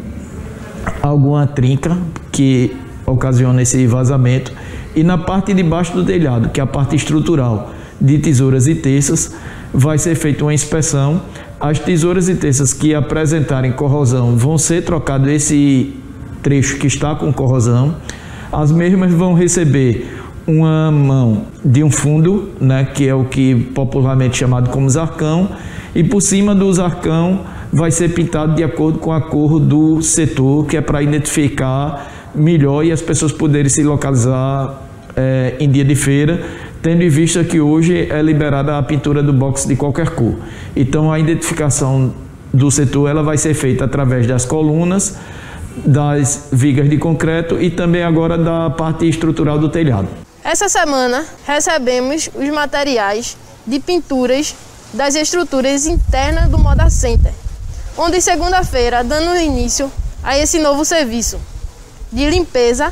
alguma trinca que ocasiona esse vazamento e na parte de baixo do telhado, que é a parte estrutural de tesouras e terças, vai ser feita uma inspeção as tesouras e terças que apresentarem corrosão vão ser trocado esse trecho que está com corrosão. As mesmas vão receber uma mão de um fundo, né, que é o que popularmente chamado como zarcão, e por cima do zarcão vai ser pintado de acordo com a cor do setor, que é para identificar melhor e as pessoas poderem se localizar é, em dia de feira tendo em vista que hoje é liberada a pintura do box de qualquer cor. Então a identificação do setor ela vai ser feita através das colunas, das vigas de concreto e também agora da parte estrutural do telhado. Essa semana recebemos os materiais de pinturas das estruturas internas do Moda Center, onde segunda-feira dando início a esse novo serviço de limpeza,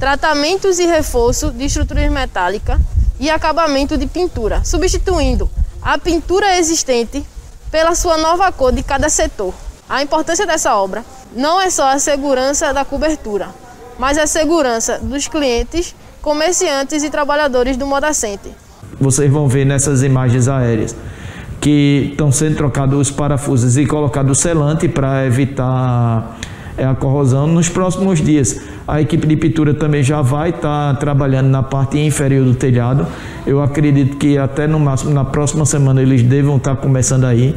tratamentos e reforço de estruturas metálicas e acabamento de pintura, substituindo a pintura existente pela sua nova cor de cada setor. A importância dessa obra não é só a segurança da cobertura, mas a segurança dos clientes, comerciantes e trabalhadores do Moda Center. Vocês vão ver nessas imagens aéreas que estão sendo trocados os parafusos e colocado selante para evitar é a corrosão. Nos próximos dias, a equipe de pintura também já vai estar tá trabalhando na parte inferior do telhado. Eu acredito que até no máximo na próxima semana eles devam estar tá começando aí.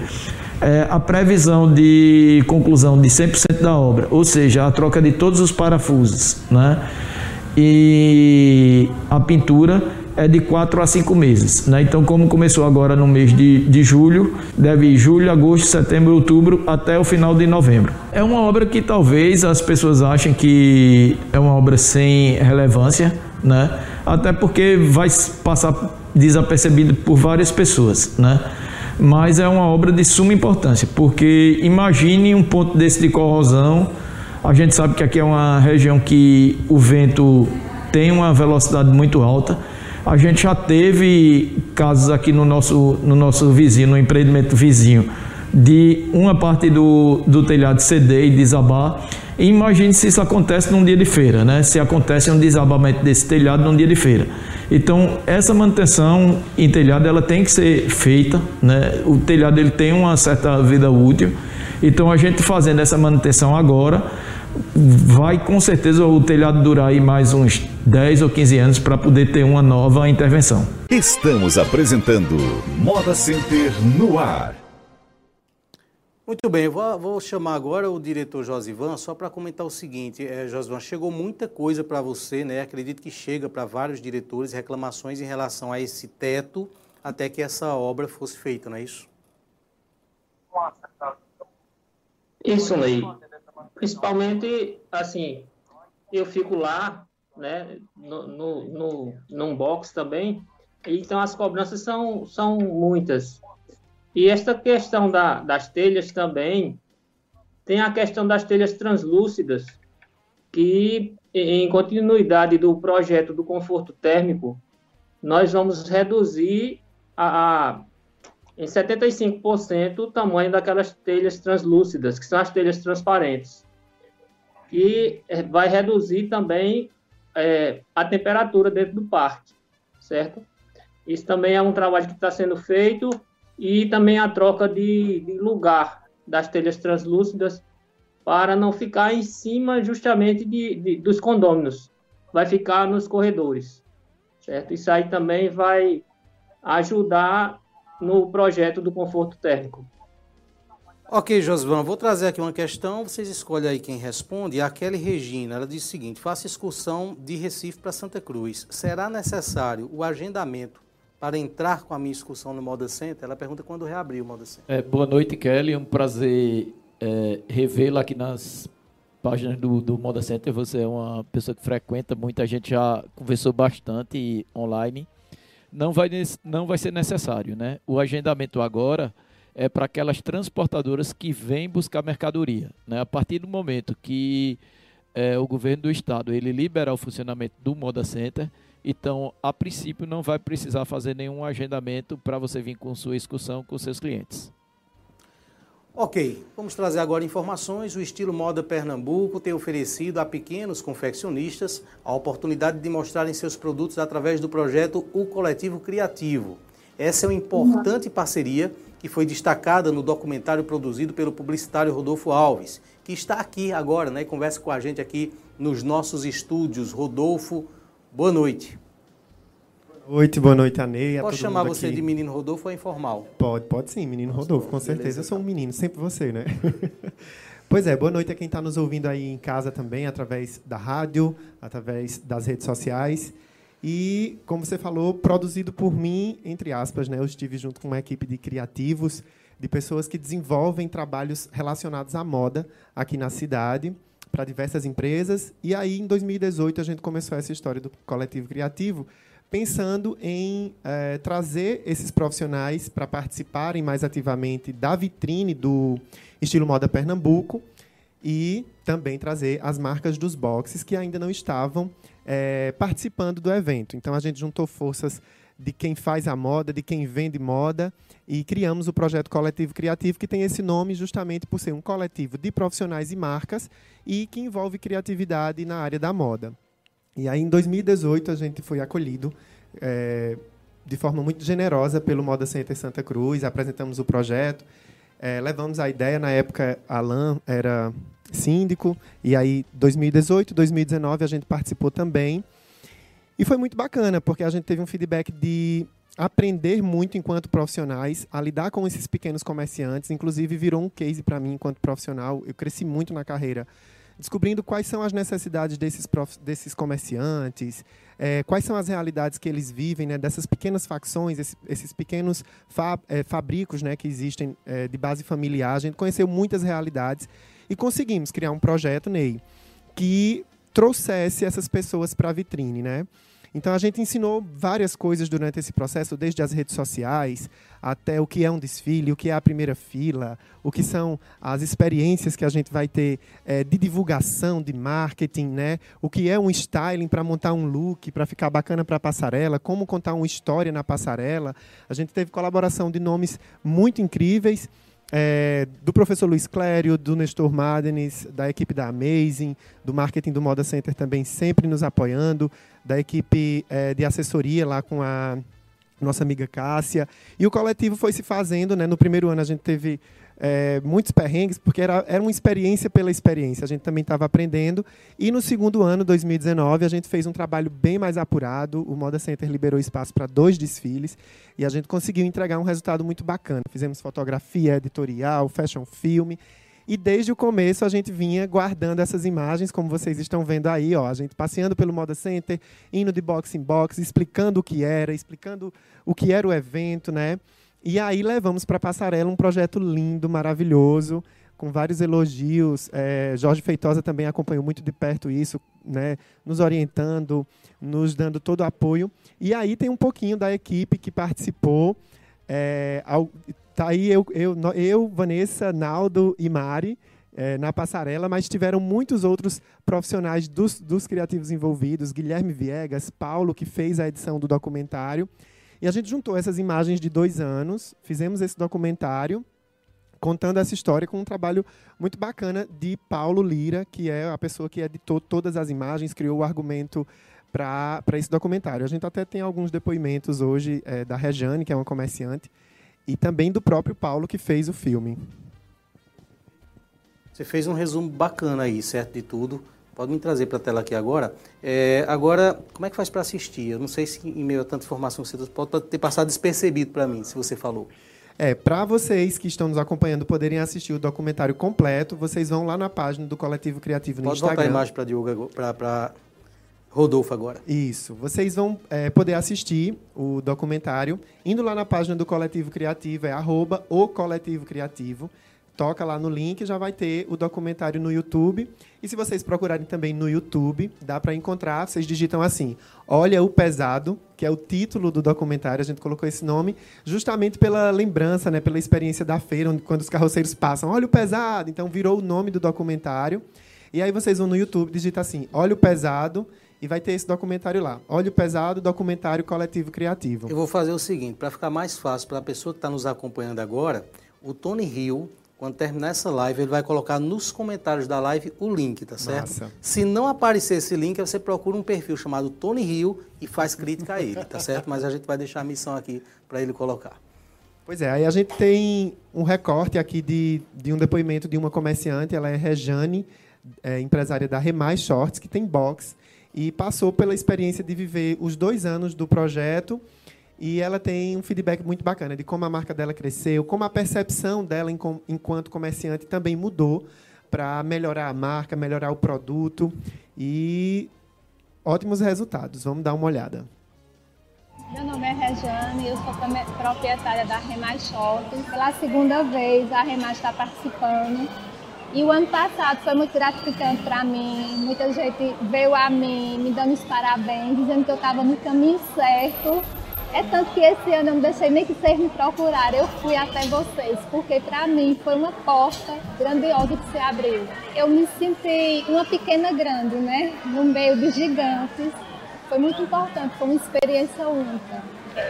É, a previsão de conclusão de 100% da obra, ou seja, a troca de todos os parafusos, né? E a pintura é de 4 a 5 meses. Né? Então, como começou agora no mês de, de julho, deve ir julho, agosto, setembro, outubro, até o final de novembro. É uma obra que talvez as pessoas achem que é uma obra sem relevância, né? até porque vai passar desapercebido por várias pessoas. Né? mas é uma obra de suma importância, porque imagine um ponto desse de corrosão. A gente sabe que aqui é uma região que o vento tem uma velocidade muito alta. A gente já teve casos aqui no nosso, no nosso vizinho, no empreendimento vizinho, de uma parte do, do telhado ceder e desabar. Imagine se isso acontece num dia de feira, né? Se acontece um desabamento desse telhado num dia de feira. Então, essa manutenção em telhado ela tem que ser feita, né? O telhado ele tem uma certa vida útil. Então, a gente fazendo essa manutenção agora, vai com certeza o telhado durar aí mais uns 10 ou 15 anos para poder ter uma nova intervenção. Estamos apresentando Moda Center no ar. Muito bem, vou, vou, chamar agora o diretor Josivan só para comentar o seguinte. É, Josivan, chegou muita coisa para você, né? Acredito que chega para vários diretores reclamações em relação a esse teto até que essa obra fosse feita, não é isso? Isso, Ney. Principalmente, assim, eu fico lá, né, no, no, no, num box também, então as cobranças são, são muitas. E esta questão da, das telhas também, tem a questão das telhas translúcidas, que em continuidade do projeto do conforto térmico, nós vamos reduzir a, a em 75% o tamanho daquelas telhas translúcidas, que são as telhas transparentes. E é, vai reduzir também é, a temperatura dentro do parque, certo? Isso também é um trabalho que está sendo feito e também a troca de, de lugar das telhas translúcidas para não ficar em cima justamente de, de, dos condôminos, vai ficar nos corredores, certo? Isso aí também vai ajudar no projeto do conforto térmico. Ok, Josvan, vou trazer aqui uma questão, vocês escolhem aí quem responde. A Kelly Regina, ela diz o seguinte, faça excursão de Recife para Santa Cruz. Será necessário o agendamento para entrar com a minha excursão no Moda Center? Ela pergunta quando reabrir o Moda Center. É, boa noite, Kelly. É um prazer é, revê-la aqui nas páginas do, do Moda Center. Você é uma pessoa que frequenta, muita gente já conversou bastante online. Não vai, não vai ser necessário, né? O agendamento agora é para aquelas transportadoras que vêm buscar mercadoria. Né? A partir do momento que é, o governo do estado ele liberar o funcionamento do Moda Center, então, a princípio, não vai precisar fazer nenhum agendamento para você vir com sua excursão com seus clientes. Ok, vamos trazer agora informações. O estilo Moda Pernambuco tem oferecido a pequenos confeccionistas a oportunidade de mostrarem seus produtos através do projeto O Coletivo Criativo. Essa é uma importante parceria que foi destacada no documentário produzido pelo publicitário Rodolfo Alves, que está aqui agora, né, e conversa com a gente aqui nos nossos estúdios. Rodolfo, Boa noite. Boa noite, boa noite, Anei. Posso chamar você aqui. de menino Rodolfo ou informal? Pode, pode sim, menino Rodolfo, com certeza. Beleza, eu sou um menino, sempre você, né? (laughs) pois é, boa noite a quem está nos ouvindo aí em casa também, através da rádio, através das redes sociais. E, como você falou, produzido por mim, entre aspas, né? Eu estive junto com uma equipe de criativos, de pessoas que desenvolvem trabalhos relacionados à moda aqui na cidade para diversas empresas. E aí, em 2018, a gente começou essa história do coletivo criativo, pensando em é, trazer esses profissionais para participarem mais ativamente da vitrine do estilo moda Pernambuco e também trazer as marcas dos boxes que ainda não estavam é, participando do evento. Então, a gente juntou forças de quem faz a moda, de quem vende moda, e criamos o projeto Coletivo Criativo, que tem esse nome justamente por ser um coletivo de profissionais e marcas e que envolve criatividade na área da moda. E aí, em 2018, a gente foi acolhido é, de forma muito generosa pelo Moda Center Santa Cruz, apresentamos o projeto, é, levamos a ideia, na época, Alan era síndico, e aí, 2018, 2019, a gente participou também, e foi muito bacana, porque a gente teve um feedback de aprender muito enquanto profissionais, a lidar com esses pequenos comerciantes. Inclusive, virou um case para mim enquanto profissional. Eu cresci muito na carreira, descobrindo quais são as necessidades desses, prof... desses comerciantes, é, quais são as realidades que eles vivem, né, dessas pequenas facções, esses, esses pequenos fa é, fabricos né, que existem é, de base familiar. A gente conheceu muitas realidades e conseguimos criar um projeto, Ney, que trouxesse essas pessoas para a vitrine, né? Então a gente ensinou várias coisas durante esse processo, desde as redes sociais até o que é um desfile, o que é a primeira fila, o que são as experiências que a gente vai ter é, de divulgação, de marketing, né? o que é um styling para montar um look, para ficar bacana para a passarela, como contar uma história na passarela. A gente teve colaboração de nomes muito incríveis. É, do professor Luiz Clério, do Nestor Madenis, da equipe da Amazing, do marketing do Moda Center também sempre nos apoiando, da equipe é, de assessoria lá com a nossa amiga Cássia. E o coletivo foi se fazendo, né? No primeiro ano a gente teve é, muitos perrengues, porque era, era uma experiência pela experiência. A gente também estava aprendendo. E no segundo ano, 2019, a gente fez um trabalho bem mais apurado. O Moda Center liberou espaço para dois desfiles e a gente conseguiu entregar um resultado muito bacana. Fizemos fotografia, editorial, fashion film. E desde o começo a gente vinha guardando essas imagens, como vocês estão vendo aí, ó, a gente passeando pelo Moda Center, indo de box em box, explicando o que era, explicando o que era o evento, né? E aí levamos para passarela um projeto lindo, maravilhoso, com vários elogios. É, Jorge Feitosa também acompanhou muito de perto isso, né, nos orientando, nos dando todo o apoio. E aí tem um pouquinho da equipe que participou. É, ao, Tá aí eu, eu, eu Vanessa, Naldo e Mari é, na passarela, mas tiveram muitos outros profissionais dos, dos criativos envolvidos, Guilherme Viegas, Paulo, que fez a edição do documentário. E a gente juntou essas imagens de dois anos, fizemos esse documentário, contando essa história com um trabalho muito bacana de Paulo Lira, que é a pessoa que editou todas as imagens, criou o argumento para esse documentário. A gente até tem alguns depoimentos hoje é, da Rejane, que é uma comerciante, e também do próprio Paulo que fez o filme. Você fez um resumo bacana aí, certo, de tudo. Pode me trazer para a tela aqui agora. É, agora, como é que faz para assistir? Eu não sei se em meio a tanta informação você pode ter passado despercebido para mim, se você falou. É, para vocês que estão nos acompanhando poderem assistir o documentário completo, vocês vão lá na página do Coletivo Criativo no pode Instagram. Pode voltar a imagem para Diogo, para Rodolfo agora. Isso. Vocês vão é, poder assistir o documentário indo lá na página do Coletivo Criativo, é arroba o Coletivo Criativo. Toca lá no link, já vai ter o documentário no YouTube. E se vocês procurarem também no YouTube, dá para encontrar. Vocês digitam assim: Olha o Pesado, que é o título do documentário. A gente colocou esse nome justamente pela lembrança, né, pela experiência da feira, onde, quando os carroceiros passam: Olha o Pesado. Então virou o nome do documentário. E aí vocês vão no YouTube, digita assim: Olha o Pesado e vai ter esse documentário lá. Óleo Pesado, documentário coletivo criativo. Eu vou fazer o seguinte, para ficar mais fácil para a pessoa que está nos acompanhando agora, o Tony Hill, quando terminar essa live, ele vai colocar nos comentários da live o link, tá certo? Massa. Se não aparecer esse link, você procura um perfil chamado Tony Hill e faz crítica a ele, tá certo? Mas a gente vai deixar a missão aqui para ele colocar. Pois é, aí a gente tem um recorte aqui de, de um depoimento de uma comerciante, ela é Rejane, é, empresária da Remais Shorts, que tem box e passou pela experiência de viver os dois anos do projeto. E ela tem um feedback muito bacana de como a marca dela cresceu, como a percepção dela enquanto comerciante também mudou para melhorar a marca, melhorar o produto e ótimos resultados. Vamos dar uma olhada. Meu nome é Rejane, eu sou proprietária da Remais Shopping. Pela segunda vez a Remais está participando e o ano passado foi muito gratificante para mim. Muita gente veio a mim me dando os parabéns, dizendo que eu estava no caminho certo. É tanto que esse ano eu não deixei nem que vocês me procurarem, eu fui até vocês, porque para mim foi uma porta grandiosa que se abriu. Eu me senti uma pequena grande, né? No meio dos gigantes. Foi muito importante, foi uma experiência única.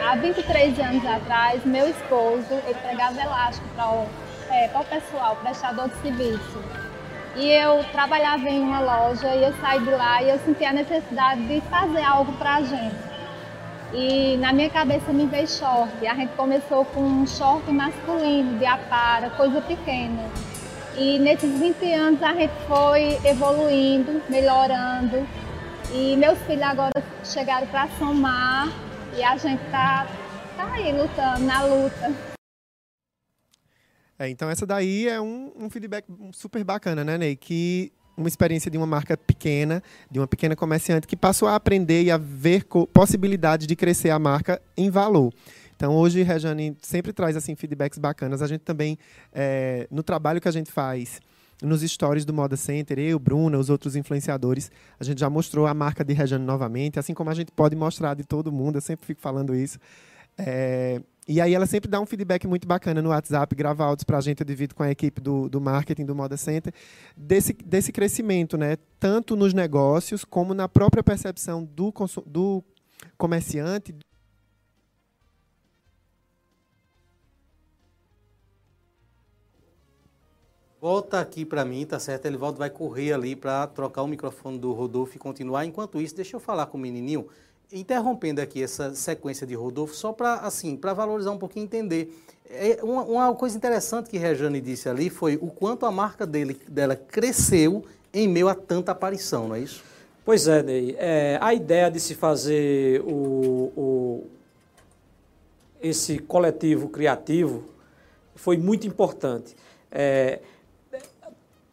Há 23 anos atrás, meu esposo, ele pregava elástico para o é, para o pessoal, prestador de serviço. E eu trabalhava em uma loja e eu saí de lá e eu senti a necessidade de fazer algo para a gente. E na minha cabeça me veio short. A gente começou com um short masculino, de apara, coisa pequena. E nesses 20 anos a gente foi evoluindo, melhorando. E meus filhos agora chegaram para somar e a gente tá, tá aí lutando, na luta. É, então essa daí é um, um, feedback super bacana, né, Ney? Que uma experiência de uma marca pequena, de uma pequena comerciante que passou a aprender e a ver possibilidades de crescer a marca em valor. Então hoje Rejane sempre traz assim feedbacks bacanas. A gente também é, no trabalho que a gente faz nos stories do Moda Center, eu, Bruna, os outros influenciadores, a gente já mostrou a marca de Rejane novamente, assim como a gente pode mostrar de todo mundo, eu sempre fico falando isso. É, e aí ela sempre dá um feedback muito bacana no WhatsApp, grava áudios para a gente, eu divido com a equipe do, do marketing do Moda Center, desse, desse crescimento, né? tanto nos negócios como na própria percepção do, do comerciante, Volta aqui para mim, tá certo? Ele volta, vai correr ali para trocar o microfone do Rodolfo e continuar. Enquanto isso, deixa eu falar com o menininho, interrompendo aqui essa sequência de Rodolfo, só para assim, para valorizar um pouquinho, entender. É uma, uma, coisa interessante que Rejane disse ali foi o quanto a marca dele, dela cresceu em meio a tanta aparição, não é isso? Pois é, Ney. É, a ideia de se fazer o, o, esse coletivo criativo foi muito importante. É,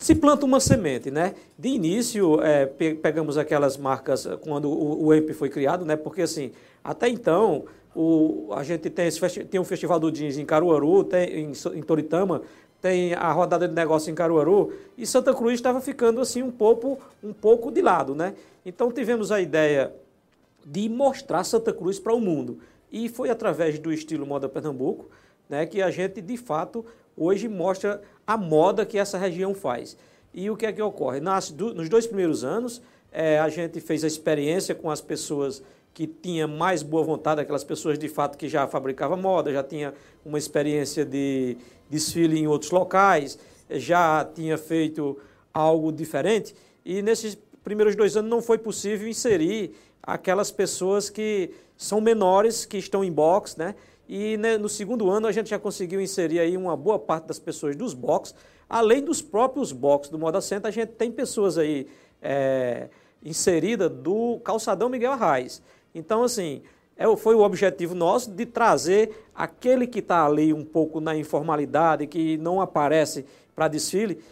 se planta uma semente, né? De início, é, pe pegamos aquelas marcas quando o, o EMP foi criado, né? Porque assim, até então, o, a gente tem, esse tem um festival do jeans em Caruaru, tem, em, em Toritama, tem a rodada de negócio em Caruaru, e Santa Cruz estava ficando assim um pouco, um pouco de lado, né? Então tivemos a ideia de mostrar Santa Cruz para o mundo. E foi através do estilo Moda Pernambuco, né, que a gente de fato hoje mostra a moda que essa região faz. E o que é que ocorre? Nas, do, nos dois primeiros anos, é, a gente fez a experiência com as pessoas que tinham mais boa vontade, aquelas pessoas de fato que já fabricavam moda, já tinha uma experiência de desfile em outros locais, já tinha feito algo diferente. E nesses primeiros dois anos não foi possível inserir aquelas pessoas que são menores, que estão em box, né? E né, no segundo ano a gente já conseguiu inserir aí uma boa parte das pessoas dos box. Além dos próprios box do Moda Center, a gente tem pessoas aí é, inseridas do Calçadão Miguel Arraes. Então, assim, é, foi o objetivo nosso de trazer aquele que está ali um pouco na informalidade, que não aparece para desfile,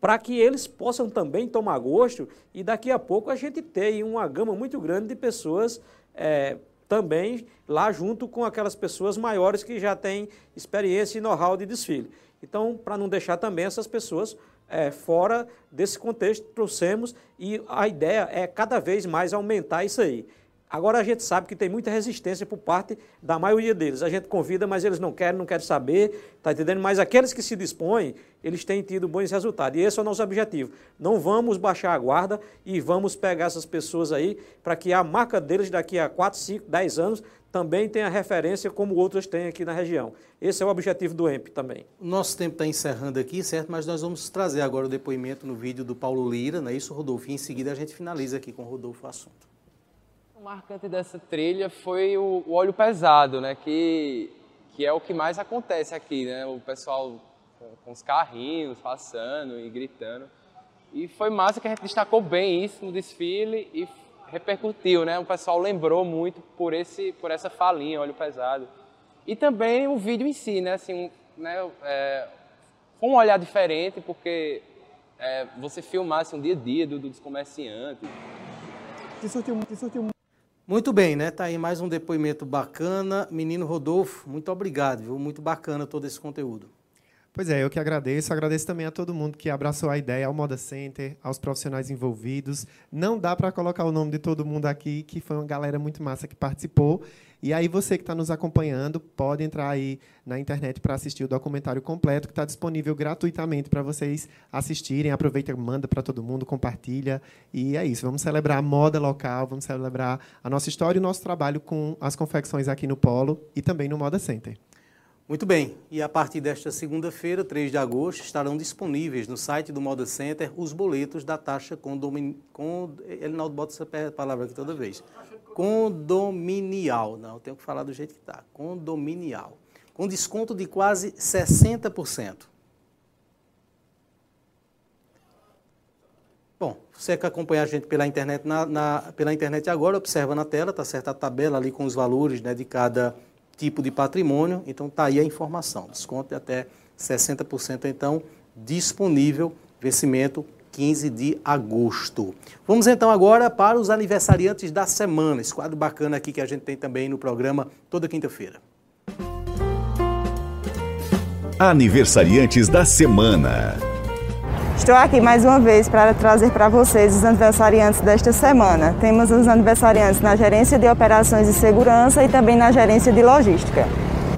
para que eles possam também tomar gosto e daqui a pouco a gente ter uma gama muito grande de pessoas é, também lá junto com aquelas pessoas maiores que já têm experiência e know-how de desfile. Então, para não deixar também essas pessoas é, fora desse contexto, trouxemos e a ideia é cada vez mais aumentar isso aí. Agora a gente sabe que tem muita resistência por parte da maioria deles. A gente convida, mas eles não querem, não querem saber, tá entendendo? Mas aqueles que se dispõem, eles têm tido bons resultados. E esse é o nosso objetivo. Não vamos baixar a guarda e vamos pegar essas pessoas aí para que a marca deles daqui a 4, 5, 10 anos também tenha referência como outras têm aqui na região. Esse é o objetivo do EMP também. Nosso tempo está encerrando aqui, certo? Mas nós vamos trazer agora o depoimento no vídeo do Paulo Lira, não é isso, Rodolfo? E em seguida a gente finaliza aqui com o Rodolfo o assunto marcante dessa trilha foi o, o óleo pesado, né? Que, que é o que mais acontece aqui, né? O pessoal com, com os carrinhos passando e gritando. E foi massa que a gente destacou bem isso no desfile e repercutiu, né? O pessoal lembrou muito por, esse, por essa falinha, óleo pesado. E também o vídeo em si, né? Assim, né? É, foi um olhar diferente, porque é, você filmasse um dia a dia do, dos comerciantes. Isso surtiu, isso surtiu muito bem, né? Tá aí mais um depoimento bacana. Menino Rodolfo, muito obrigado, viu? Muito bacana todo esse conteúdo. Pois é, eu que agradeço. Agradeço também a todo mundo que abraçou a ideia, ao Moda Center, aos profissionais envolvidos. Não dá para colocar o nome de todo mundo aqui, que foi uma galera muito massa que participou. E aí você que está nos acompanhando pode entrar aí na internet para assistir o documentário completo que está disponível gratuitamente para vocês assistirem. Aproveita, manda para todo mundo, compartilha e é isso. Vamos celebrar a moda local, vamos celebrar a nossa história e o nosso trabalho com as confecções aqui no Polo e também no Moda Center. Muito bem, e a partir desta segunda-feira, 3 de agosto, estarão disponíveis no site do Moda Center os boletos da taxa condominial. Com, ele não bota essa palavra aqui toda vez. Condominial. Não, tenho que falar do jeito que está. Condominial. Com desconto de quase 60%. Bom, você que acompanha a gente pela internet, na, na, pela internet agora, observa na tela, está certa a tabela ali com os valores né, de cada tipo de patrimônio. Então, está aí a informação. Desconto de até 60%, então, disponível, vencimento 15 de agosto. Vamos então agora para os aniversariantes da semana. Esse quadro bacana aqui que a gente tem também no programa toda quinta-feira. Aniversariantes da semana. Estou aqui mais uma vez para trazer para vocês os aniversariantes desta semana. Temos os aniversariantes na gerência de operações e segurança e também na gerência de logística.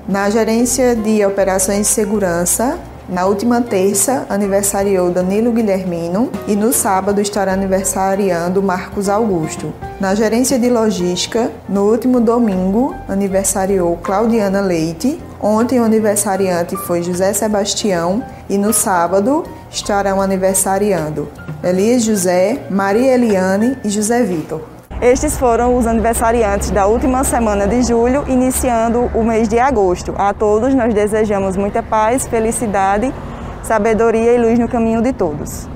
Na gerência de operações e segurança, na última terça, aniversariou Danilo Guilhermino e no sábado estará aniversariando Marcos Augusto. Na gerência de logística, no último domingo, aniversariou Claudiana Leite. Ontem o aniversariante foi José Sebastião e no sábado estarão aniversariando Elias José, Maria Eliane e José Vitor. Estes foram os aniversariantes da última semana de julho, iniciando o mês de agosto. A todos nós desejamos muita paz, felicidade, sabedoria e luz no caminho de todos.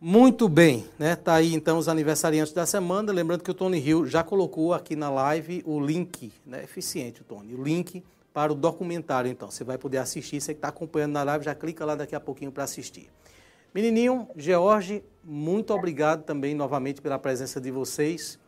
Muito bem, né? Tá aí então os aniversariantes da semana. Lembrando que o Tony Hill já colocou aqui na live o link, né? Eficiente o Tony, o link para o documentário. Então você vai poder assistir. Você que está acompanhando na live, já clica lá daqui a pouquinho para assistir. Menininho, George, muito obrigado também novamente pela presença de vocês.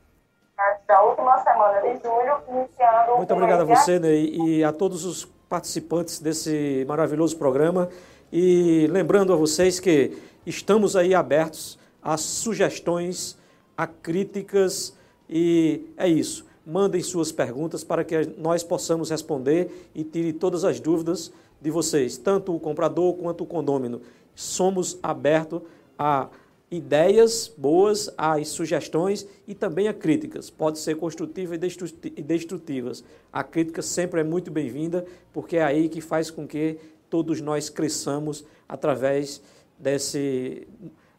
Da última semana de julho, iniciando. Muito obrigado a você né, e a todos os participantes desse maravilhoso programa. E lembrando a vocês que estamos aí abertos a sugestões, a críticas e é isso. Mandem suas perguntas para que nós possamos responder e tire todas as dúvidas de vocês, tanto o comprador quanto o condômino somos abertos a ideias boas, a sugestões e também a críticas. Pode ser construtiva e destrutivas. A crítica sempre é muito bem-vinda, porque é aí que faz com que todos nós cresçamos através desse,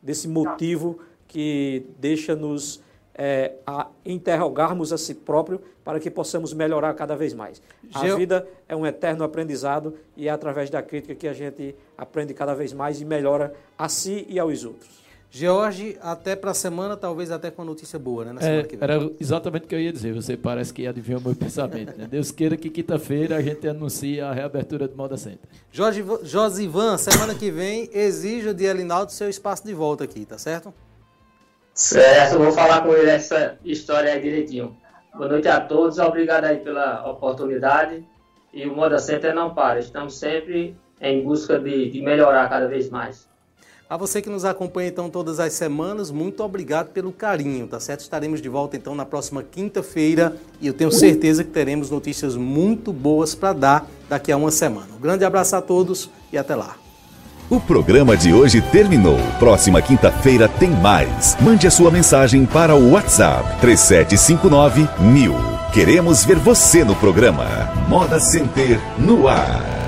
desse motivo que deixa-nos é, a interrogarmos a si próprio para que possamos melhorar cada vez mais. A vida é um eterno aprendizado e é através da crítica que a gente aprende cada vez mais e melhora a si e aos outros. George, até para a semana, talvez até com a notícia boa, né? É, era exatamente o que eu ia dizer. Você parece que adivinhou o meu (laughs) pensamento. Né? Deus queira que quinta-feira a gente anuncie a reabertura do Moda Center. Jorge, Josivan, semana que vem, exijo de Elinaldo seu espaço de volta aqui, tá certo? Certo, vou falar com ele essa história aí direitinho. Boa noite a todos, obrigado aí pela oportunidade. E o Moda Center não para, estamos sempre em busca de, de melhorar cada vez mais. A você que nos acompanha então todas as semanas, muito obrigado pelo carinho, tá certo? Estaremos de volta então na próxima quinta-feira e eu tenho certeza que teremos notícias muito boas para dar daqui a uma semana. Um grande abraço a todos e até lá. O programa de hoje terminou. Próxima quinta-feira tem mais. Mande a sua mensagem para o WhatsApp 3759 mil. Queremos ver você no programa. Moda Center no ar.